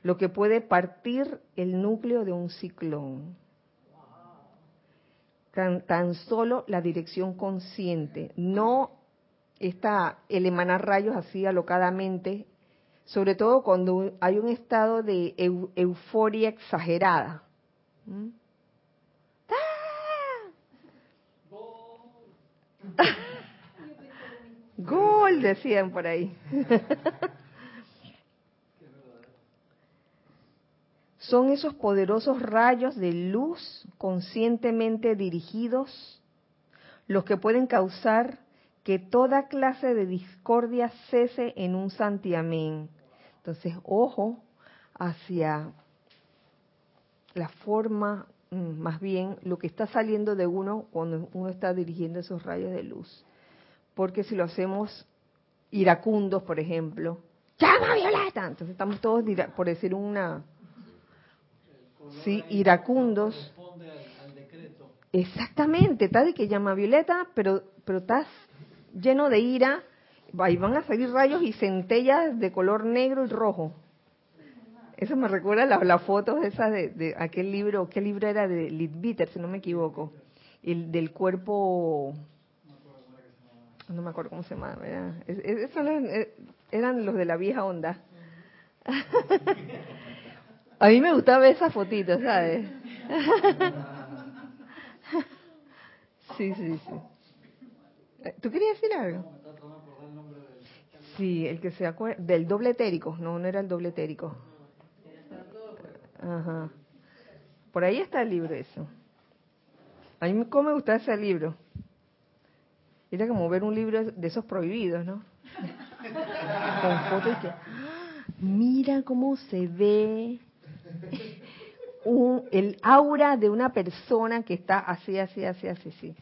lo que puede partir el núcleo de un ciclón. Tan, solo la dirección consciente, no está el emanar rayos así alocadamente, sobre todo cuando hay un estado de euforia exagerada. ¿Mm? Gol, decían por ahí. Son esos poderosos rayos de luz conscientemente dirigidos los que pueden causar que toda clase de discordia cese en un santiamén. Entonces, ojo hacia la forma mm, más bien lo que está saliendo de uno cuando uno está dirigiendo esos rayos de luz. Porque si lo hacemos iracundos, por ejemplo, llama Violeta, entonces estamos todos, por decir una, sí, iracundos. Exactamente, está de que llama Violeta, pero, pero estás lleno de ira, ahí van a salir rayos y centellas de color negro y rojo. Eso me recuerda las la fotos esas de, de, aquel libro, ¿qué libro era? De Lidbitter, si no me equivoco. El del cuerpo, no me acuerdo cómo se llama, Esos eh, eran los de la vieja onda. A mí me gustaba ver esas fotitos, ¿sabes? Sí, sí, sí. ¿Tú querías decir algo? Sí, el que se acuerda, del doble etérico, no, no era el doble etérico. Ajá. Por ahí está el libro eso. A mí cómo me gusta ese libro. Era como ver un libro de esos prohibidos, ¿no? Con fotos que, mira cómo se ve un, el aura de una persona que está así, así, así, así, así.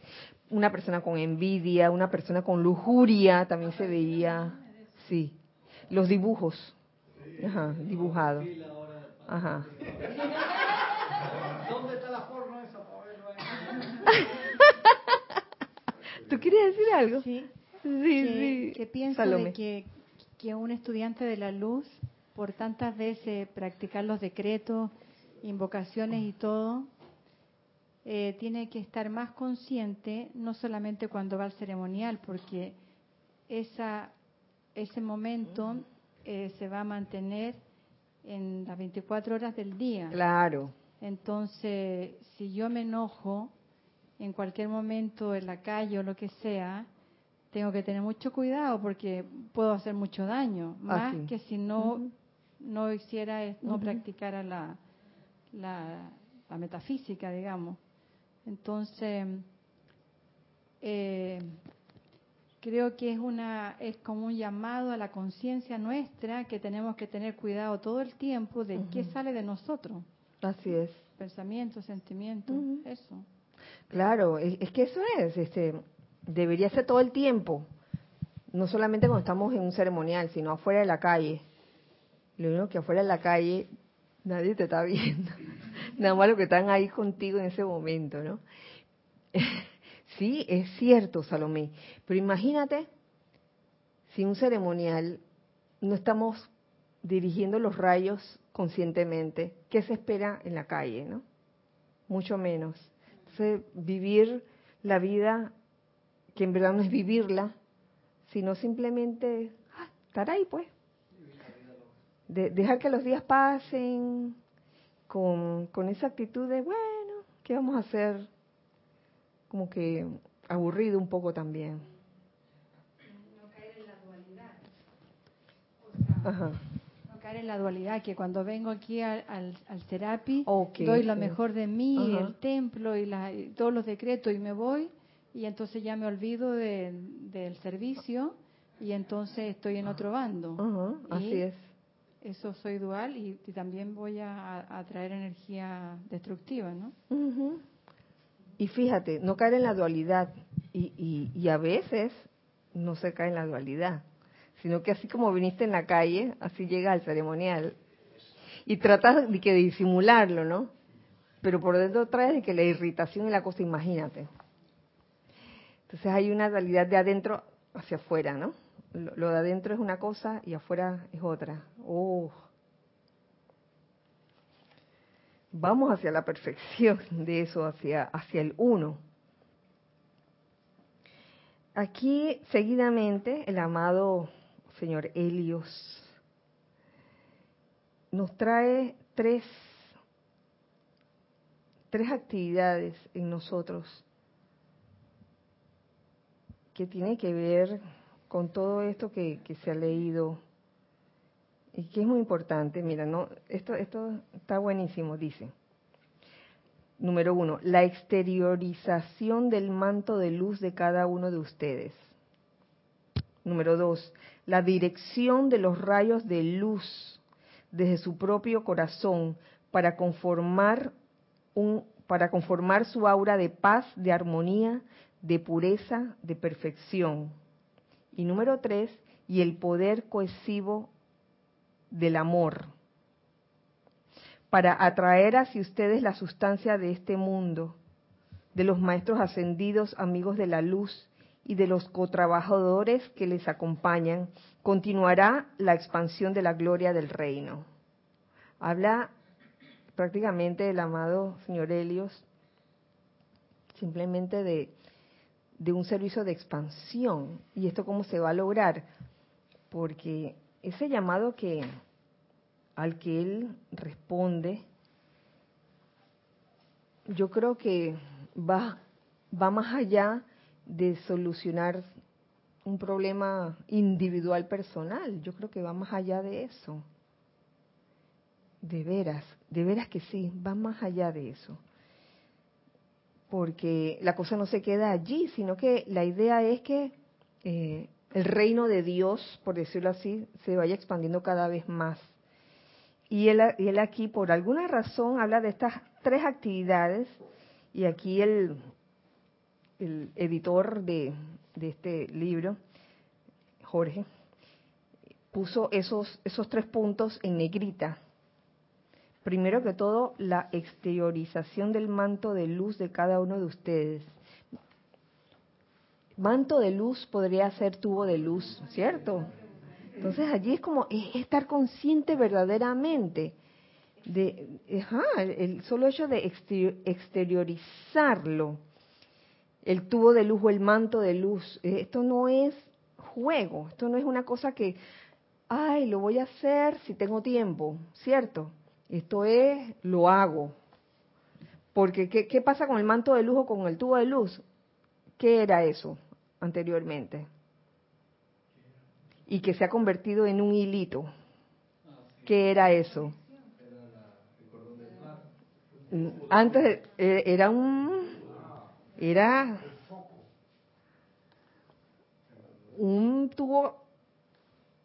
Una persona con envidia, una persona con lujuria, también se veía, sí. Los dibujos, ajá, dibujados. Ajá. ¿Dónde está la forma esa ¿Tú quieres decir algo? Sí. Sí, sí. Que pienso de que, que un estudiante de la luz, por tantas veces practicar los decretos, invocaciones y todo, eh, tiene que estar más consciente, no solamente cuando va al ceremonial, porque esa, ese momento eh, se va a mantener en las 24 horas del día. Claro. Entonces, si yo me enojo en cualquier momento en la calle o lo que sea, tengo que tener mucho cuidado porque puedo hacer mucho daño, más que si no no hiciera no practicara la, la, la metafísica, digamos. Entonces, eh, creo que es una es como un llamado a la conciencia nuestra que tenemos que tener cuidado todo el tiempo de qué sale de nosotros. Así es. Pensamientos, sentimientos, eso. Claro, es, que eso es, este, debería ser todo el tiempo, no solamente cuando estamos en un ceremonial, sino afuera de la calle. Lo único que afuera de la calle nadie te está viendo, nada más lo que están ahí contigo en ese momento, ¿no? Sí, es cierto, Salomé. Pero imagínate si un ceremonial no estamos dirigiendo los rayos conscientemente, ¿qué se espera en la calle, no? Mucho menos. Entonces, vivir la vida, que en verdad no es vivirla, sino simplemente ah, estar ahí, pues. De, dejar que los días pasen con, con esa actitud de, bueno, ¿qué vamos a hacer? como que aburrido un poco también. No caer en la dualidad. No caer en la dualidad, que cuando vengo aquí al, al, Serapi, doy lo mejor de mí, el templo y, la, todos los decretos y me voy, y entonces ya me olvido del servicio y entonces estoy en otro bando. así es. Eso soy dual y, también voy a, traer energía destructiva, ¿no? Y fíjate, no caer en la dualidad. Y, y, a veces no se cae en la dualidad, sino que así como viniste en la calle, así llega al ceremonial. Y tratas de, que disimularlo, ¿no? Pero por dentro traes de que la irritación y la cosa, imagínate. Entonces hay una dualidad de adentro hacia afuera, ¿no? Lo, de adentro es una cosa y afuera es otra. Uh, vamos hacia la perfección de eso, hacia, hacia el uno. Aquí seguidamente el amado señor Helios nos trae tres, tres actividades en nosotros que tienen que ver con todo esto que, que se ha leído y que es muy importante. Mira, no, esto, esto está buenísimo, dice. Número uno, la exteriorización del manto de luz de cada uno de ustedes. Número dos, la dirección de los rayos de luz desde su propio corazón para conformar un para conformar su aura de paz, de armonía, de pureza, de perfección. Y número tres, y el poder cohesivo del amor, para atraer hacia ustedes la sustancia de este mundo, de los maestros ascendidos, amigos de la luz y de los cotrabajadores que les acompañan, continuará la expansión de la gloria del reino. Habla prácticamente el amado señor Helios simplemente de, de un servicio de expansión. ¿Y esto cómo se va a lograr? Porque ese llamado que al que él responde, yo creo que va, va más allá de solucionar un problema individual personal. Yo creo que va más allá de eso. De veras, de veras que sí, va más allá de eso. Porque la cosa no se queda allí, sino que la idea es que eh, el reino de Dios, por decirlo así, se vaya expandiendo cada vez más. Y él, y él aquí, por alguna razón, habla de estas tres actividades, y aquí el, el editor de, este libro, Jorge, puso esos, esos tres puntos en negrita. Primero que todo, la exteriorización del manto de luz de cada uno de ustedes. Manto de luz podría ser tubo de luz, ¿cierto? Entonces allí es como estar consciente verdaderamente de el solo hecho de exteriorizarlo el tubo de luz o el manto de luz. Eh, esto no es juego, esto no es una cosa que, ay, lo voy a hacer si tengo tiempo, ¿cierto? Esto es, lo hago. Porque, ¿qué, qué pasa con el manto de luz o con el tubo de luz? ¿Qué era eso anteriormente? Y que se ha convertido en un hilito. ¿Qué era eso? Antes eh, era un era un tubo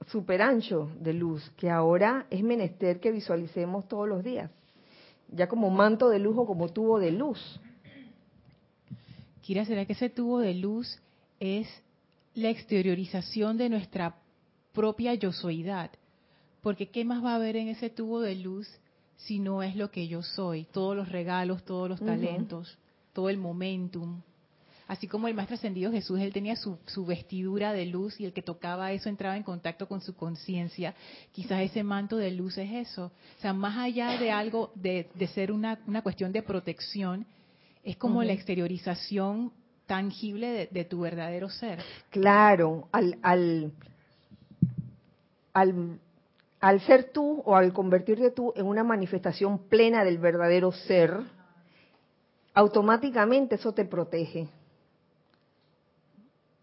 super ancho de luz que ahora es menester que visualicemos todos los días, ya como manto de luz o como tubo de luz. Kira, ¿será que ese tubo de luz es la exteriorización de nuestra propia yosoidad? Porque ¿qué más va a haber en ese tubo de luz si no es lo que yo soy? Todos los regalos, todos los talentos todo el momentum. Así como el Maestro Ascendido Jesús, él tenía su, vestidura de luz y el que tocaba eso entraba en contacto con su conciencia. Quizás ese manto de luz es eso. O sea, más allá de algo, de, ser una, cuestión de protección, es como la exteriorización tangible de, tu verdadero ser. Claro, al, al, al, al ser tú o al convertirte tú en una manifestación plena del verdadero ser, automáticamente eso te protege.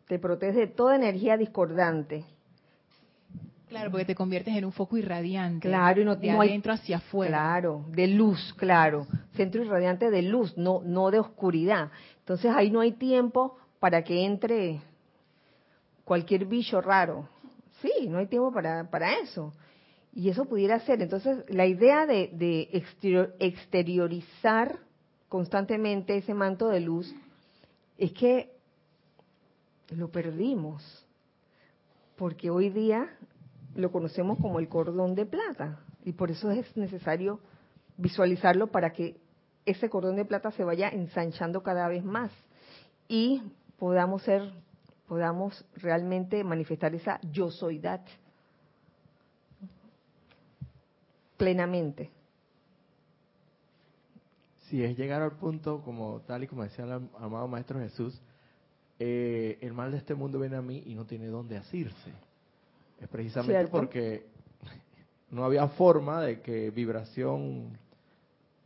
Te protege de toda energía discordante. Claro, porque te conviertes en un foco irradiante. Claro, y no, de adentro hacia afuera. Claro, de luz, claro. Centro irradiante de luz, no, no de oscuridad. Entonces ahí no hay tiempo para que entre cualquier bicho raro. Sí, no hay tiempo para, para eso. Y eso pudiera ser. Entonces, la idea de, de exteriorizar constantemente ese manto de luz, es que lo perdimos, porque hoy día lo conocemos como el cordón de plata, y por eso es necesario visualizarlo para que ese cordón de plata se vaya ensanchando cada vez más y podamos ser, podamos realmente manifestar esa yo soydad plenamente si es llegar al punto, como tal y como decía el amado Maestro Jesús, eh, el mal de este mundo viene a mí y no tiene dónde asirse. Es precisamente porque no había forma de que vibración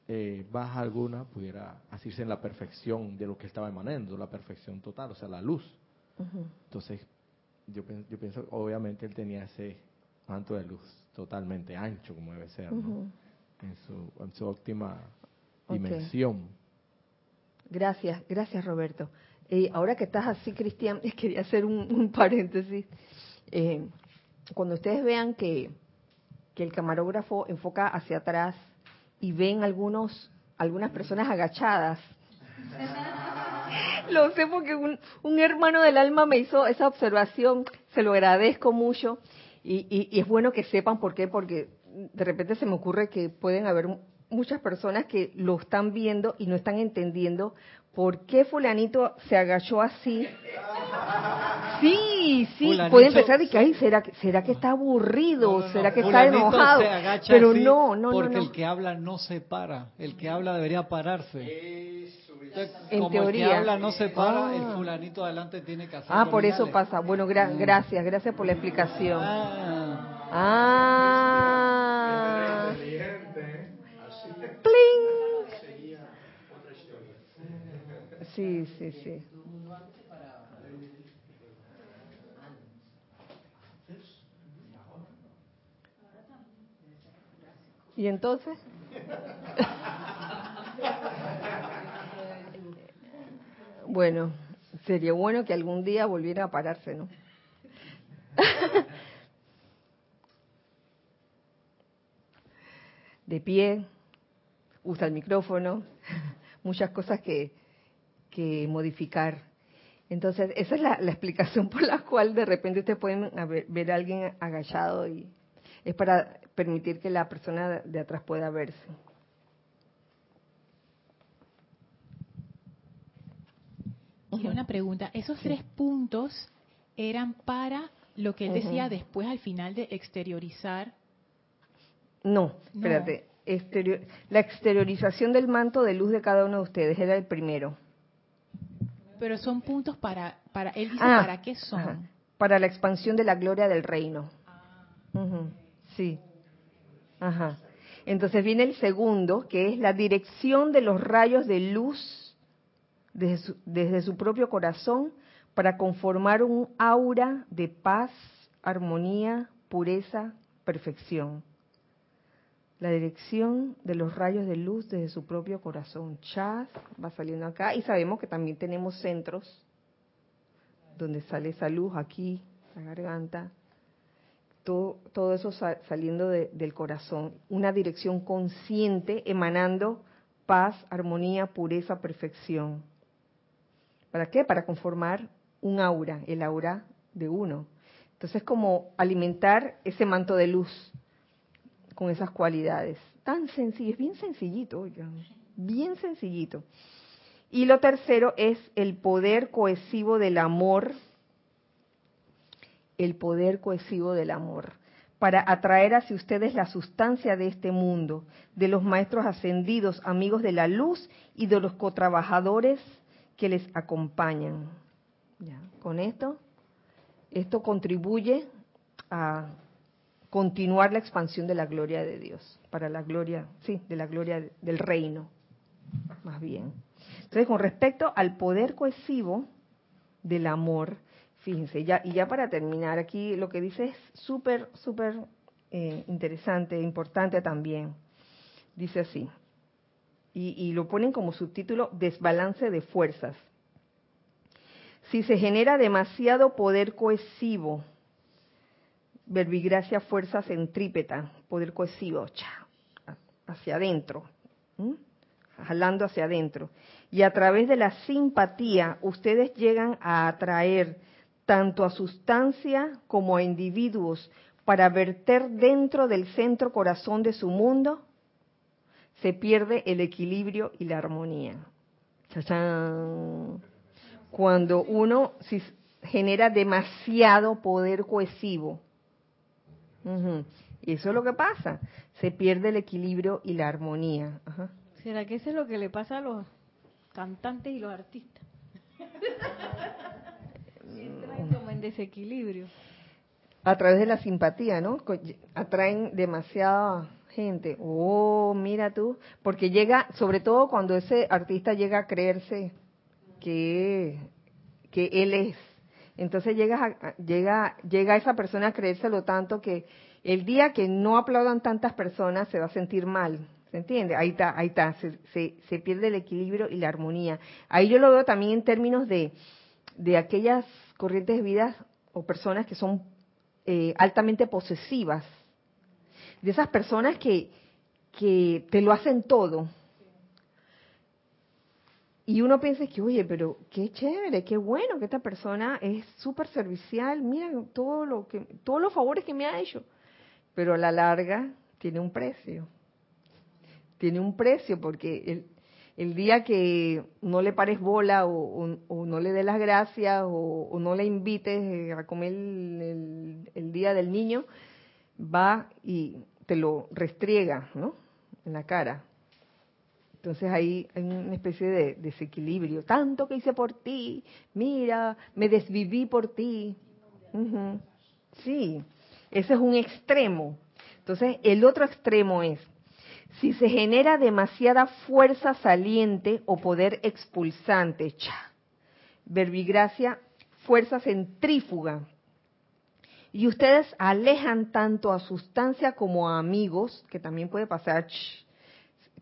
eh, baja alguna pudiera asirse en la perfección de lo que estaba emanando, la perfección total, o sea, la luz. Entonces, yo, yo pienso, obviamente él tenía ese manto de luz totalmente ancho, como debe ser, en, su, en su óptima dimensión. Gracias, gracias Roberto. Eh, ahora que estás así, Cristian, quería hacer un, paréntesis. Eh, cuando ustedes vean que, que el camarógrafo enfoca hacia atrás y ven algunos algunas personas agachadas. Lo sé porque un, un, hermano del alma me hizo esa observación, se lo agradezco mucho y, y, y, es bueno que sepan por qué, porque de repente se me ocurre que pueden haber muchas personas que lo están viendo y no están entendiendo por qué fulanito se agachó así. Sí, sí, puede empezar y que, ay, ¿será, que, ¿será que está aburrido? ¿Será que está enojado? Pero no, no, porque no, el que habla no se para. El que habla debería pararse. en como teoría. el que habla no se para, Ah. el fulanito adelante tiene que hacer Ah, por eso pasa. Bueno, gra- gracias, gracias por la explicación. Ah. Ah. Sí, sí, sí. ¿Y entonces? Bueno, sería bueno que algún día volviera a pararse, ¿no? De pie, usa el micrófono, muchas cosas que, que modificar. Entonces, esa es la, la explicación por la cual de repente ustedes pueden haber- ver a alguien agachado y es para permitir que la persona de- atrás pueda verse. Y una pregunta, esos tres puntos eran para lo que él decía después al final de exteriorizar. No, No. espérate. Exterior- la exteriorización del manto de luz de cada uno de ustedes era el primero. Pero son puntos para, para él dice, Ah, ¿para qué son? ajá, para la expansión de la gloria del reino. Sí. Ajá. Entonces viene el segundo, que es la dirección de los rayos de luz desde su, desde su propio corazón para conformar un aura de paz, armonía, pureza, perfección. La dirección de los rayos de luz desde su propio corazón. Chas va saliendo acá y sabemos que también tenemos centros donde sale esa luz aquí, la garganta, todo, todo eso sa- saliendo de- del corazón, una dirección consciente emanando paz, armonía, pureza, perfección. ¿Para qué? Para conformar un aura, el aura de uno. Entonces, como alimentar ese manto de luz con esas cualidades. Tan sencillo, es bien sencillito, bien sencillito. Y lo tercero es el poder cohesivo del amor, el poder cohesivo del amor, para atraer hacia ustedes la sustancia de este mundo, de los maestros ascendidos, amigos de la luz y de los cotrabajadores que les acompañan. Con esto, esto contribuye a continuar la expansión de la gloria de Dios, para la gloria, sí, de la gloria del reino, más bien. Entonces, con respecto al poder cohesivo del amor, fíjense, ya, y ya para terminar, aquí lo que dice es súper, súper eh, interesante, importante también. Dice así, y, y lo ponen como subtítulo, desbalance de fuerzas. Si se genera demasiado poder cohesivo, verbigracia, fuerza centrípeta, poder cohesivo, cha, hacia adentro, jalando hacia adentro. Y a través de la simpatía, ustedes llegan a atraer tanto a sustancia como a individuos para verter dentro del centro corazón de su mundo, se pierde el equilibrio y la armonía. Cuando uno genera demasiado poder cohesivo, Y eso es lo que pasa. Se pierde el equilibrio y la armonía. Ajá. ¿Será que eso es lo que le pasa a los cantantes y los artistas? Entran como en desequilibrio. A través de la simpatía, ¿no? Atraen demasiada gente. Oh, mira tú. Porque llega, sobre todo cuando ese artista llega a creerse que, que él es. Entonces llega, a- llega, llega esa persona a creérselo tanto que el día que no aplaudan tantas personas se va a sentir mal. ¿Se entiende? Ahí está, ahí está. Se, se, se pierde el equilibrio y la armonía. Ahí yo lo veo también en términos de, de aquellas corrientes de vida o personas que son eh, altamente posesivas. De esas personas que, que te lo hacen todo. Y uno piensa que, oye, pero qué chévere, qué bueno que esta persona es súper servicial, mira todo lo que, todos los favores que me ha hecho. Pero a la larga tiene un precio. Tiene un precio porque el, el día que no le pares bola o, no le des las gracias o, no le invites a comer el, el, día del niño, va y te lo restriega, ¿no? En la cara. Entonces ahí hay una especie de desequilibrio. Tanto que hice por ti, mira, me desviví por ti. Sí, ese es un extremo. Entonces el otro extremo es, si se genera demasiada fuerza saliente o poder expulsante, cha, verbigracia, fuerza centrífuga, y ustedes alejan tanto a sustancia como a amigos, que también puede pasar,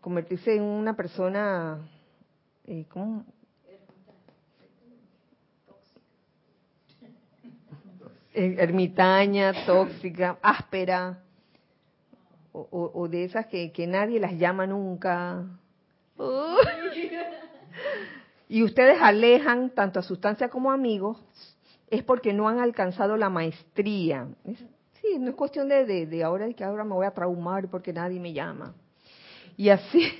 convertirse en una persona, eh, ¿cómo? ermitaña, tóxica, áspera, o, de esas que, nadie las llama nunca. y ustedes alejan tanto a sustancia como a amigos, es porque no han alcanzado la maestría. sí, no es cuestión de, de, de ahora que ahora me voy a traumar porque nadie me llama. Y así,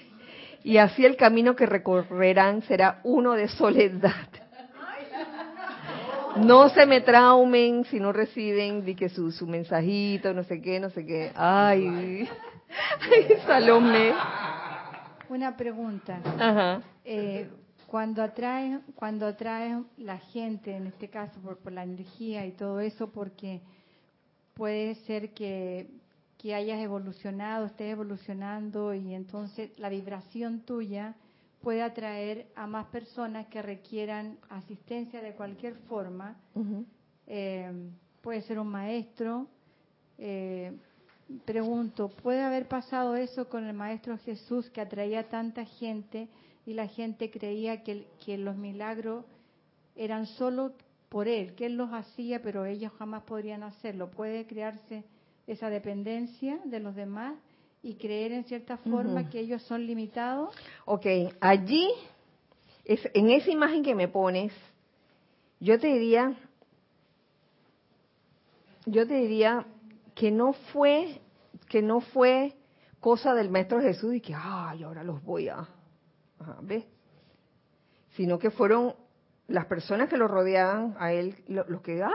y así el camino que recorrerán será uno de soledad. No se me traumen si no reciben di que su, su mensajito, no sé qué, no sé qué. Ay, ay Salomé. Una pregunta. Ajá. Eh, cuando atrae, cuando atrae la gente, en este caso por, por la energía y todo eso, porque puede ser que que hayas evolucionado, estés evolucionando y entonces la vibración tuya puede atraer a más personas que requieran asistencia de cualquier forma. Eh, puede ser un maestro. Eh, pregunto, ¿puede haber pasado eso con el maestro Jesús que atraía tanta gente y la gente creía que, que los milagros eran solo por él, que él los hacía, pero ellos jamás podrían hacerlo? ¿Puede crearse esa dependencia de los demás y creer en cierta forma que ellos son limitados? Ok, allí, es, en esa imagen que me pones, yo te diría, yo te diría que no fue, que no fue cosa del Maestro Jesús y que, ay, ahora los voy a, ¿ves? Sino que fueron las personas que lo rodeaban a él, los que, ah,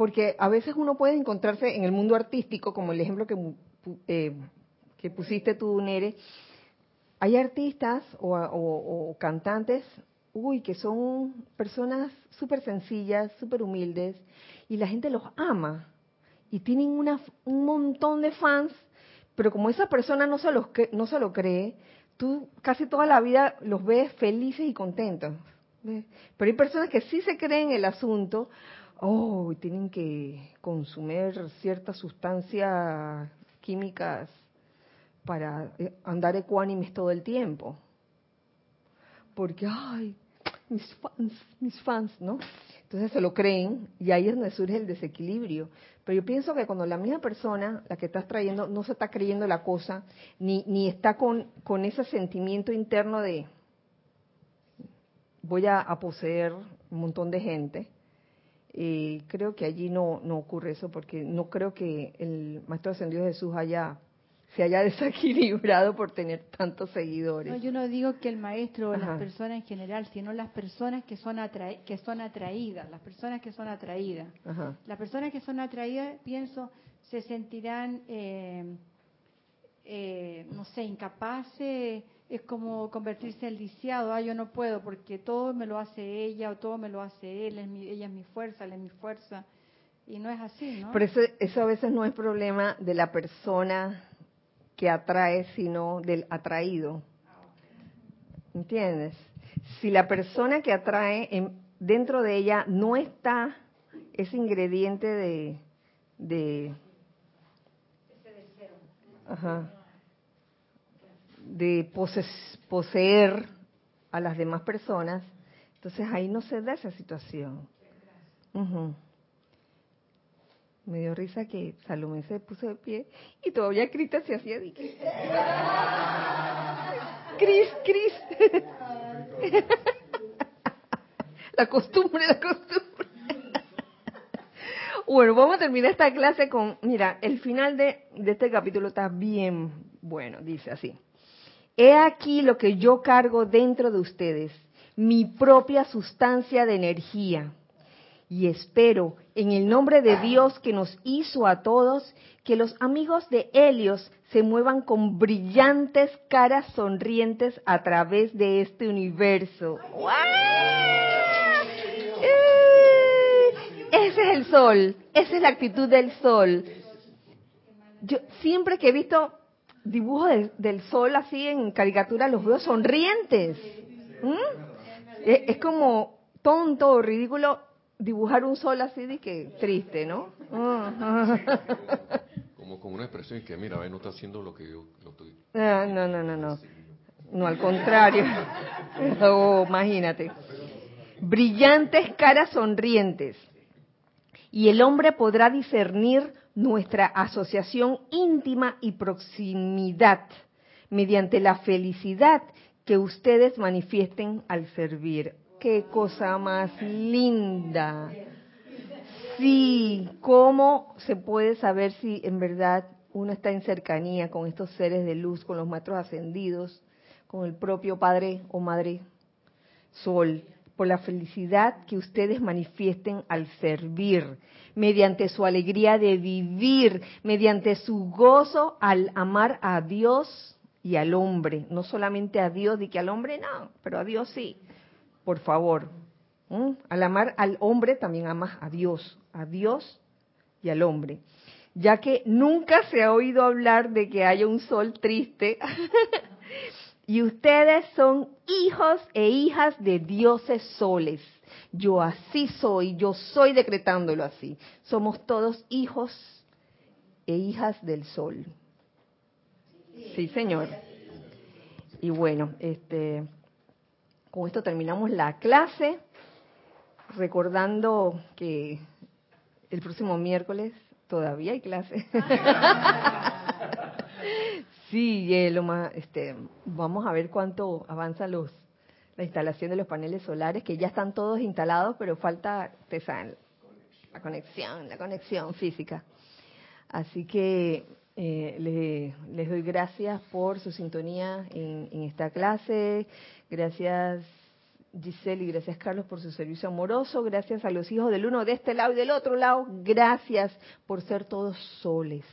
porque a veces uno puede encontrarse en el mundo artístico, como el ejemplo que, eh, que pusiste tú, Nere, hay artistas o, cantantes, uy, que son personas súper sencillas, súper humildes, y la gente los ama, y tienen una, un montón de fans, pero como esa persona no se, los, no se lo cree, tú casi toda la vida los ves felices y contentos. Pero hay personas que sí se creen el asunto, oh, tienen que consumir ciertas sustancias químicas para eh, andar ecuánimes todo el tiempo. Porque, ay, mis fans, mis fans, ¿no? Entonces se lo creen y ahí es donde surge el desequilibrio. Pero yo pienso que cuando la misma persona, la que estás trayendo, no se está creyendo la cosa, ni, ni está con, con ese sentimiento interno de voy a, a poseer un montón de gente, y creo que allí no, no ocurre eso porque no creo que el Maestro Ascendido Jesús haya se haya desequilibrado por tener tantos seguidores. No, yo no digo que el maestro o las personas en general, sino las personas que son, que son atraídas, las personas que son atraídas. Las personas que son atraídas, pienso, se sentirán, eh, eh, no sé, incapaces es como convertirse en lisiado, ah, yo no puedo porque todo me lo hace ella o todo me lo hace él, ella es mi fuerza, él es mi fuerza. Y no es así, ¿no? Pero eso, eso a veces no es problema de la persona que atrae, sino del atraído. ¿Entiendes? Si la persona que atrae, en, dentro de ella no está ese ingrediente de... de ese deseo. Ajá de poseer a las demás personas, entonces ahí no se da esa situación. Me dio risa que Salomé se puso de pie y todavía Crista se hacía de Cris, Cris. la costumbre, la costumbre. bueno, vamos a terminar esta clase con, mira, el final de, de este capítulo está bien bueno, dice así. He aquí lo que yo cargo dentro de ustedes, mi propia sustancia de energía. Y espero, en el nombre de Dios que nos hizo a todos, que los amigos de Helios se muevan con brillantes caras sonrientes a través de este universo. ¡Eh! Ese es el sol, esa es la actitud del sol. Yo siempre que he visto dibujos del sol así en caricatura los veo sonrientes. Es, como tonto o ridículo dibujar un sol así de que triste, ¿no? como con una expresión que mira, no está haciendo lo que yo lo estoy. Ah, no, no, no, no. No, al contrario. oh, imagínate. Brillantes caras sonrientes. Y el hombre podrá discernir nuestra asociación íntima y proximidad mediante la felicidad que ustedes manifiesten al servir. Qué cosa más linda. Sí, ¿cómo se puede saber si en verdad uno está en cercanía con estos seres de luz, con los maestros ascendidos, con el propio Padre o Madre Sol? La felicidad que ustedes manifiesten al servir mediante su alegría de vivir, mediante su gozo al amar a Dios y al hombre, no solamente a Dios y que al hombre no, pero a Dios sí. Por favor, al amar al hombre también amas a Dios, a Dios y al hombre, ya que nunca se ha oído hablar de que haya un sol triste. y ustedes son hijos e hijas de dioses soles yo así soy, yo soy decretándolo así. Somos todos hijos e hijas del sol. Sí, Señor. Y bueno, este con esto terminamos la clase, recordando que el próximo miércoles todavía hay clase. sí, lo más, este, vamos a ver cuánto avanzan los la instalación de los paneles solares, que ya están todos instalados, pero falta, te la conexión, la conexión física. Así que eh, les doy gracias por su sintonía en, esta clase. Gracias Giselle y gracias Carlos por su servicio amoroso. Gracias a los hijos del uno de este lado y del otro lado. Gracias por ser todos soles.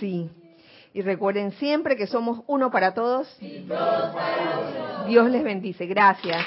Sí. Y recuerden siempre que somos uno para todos. Dios les bendice. Gracias.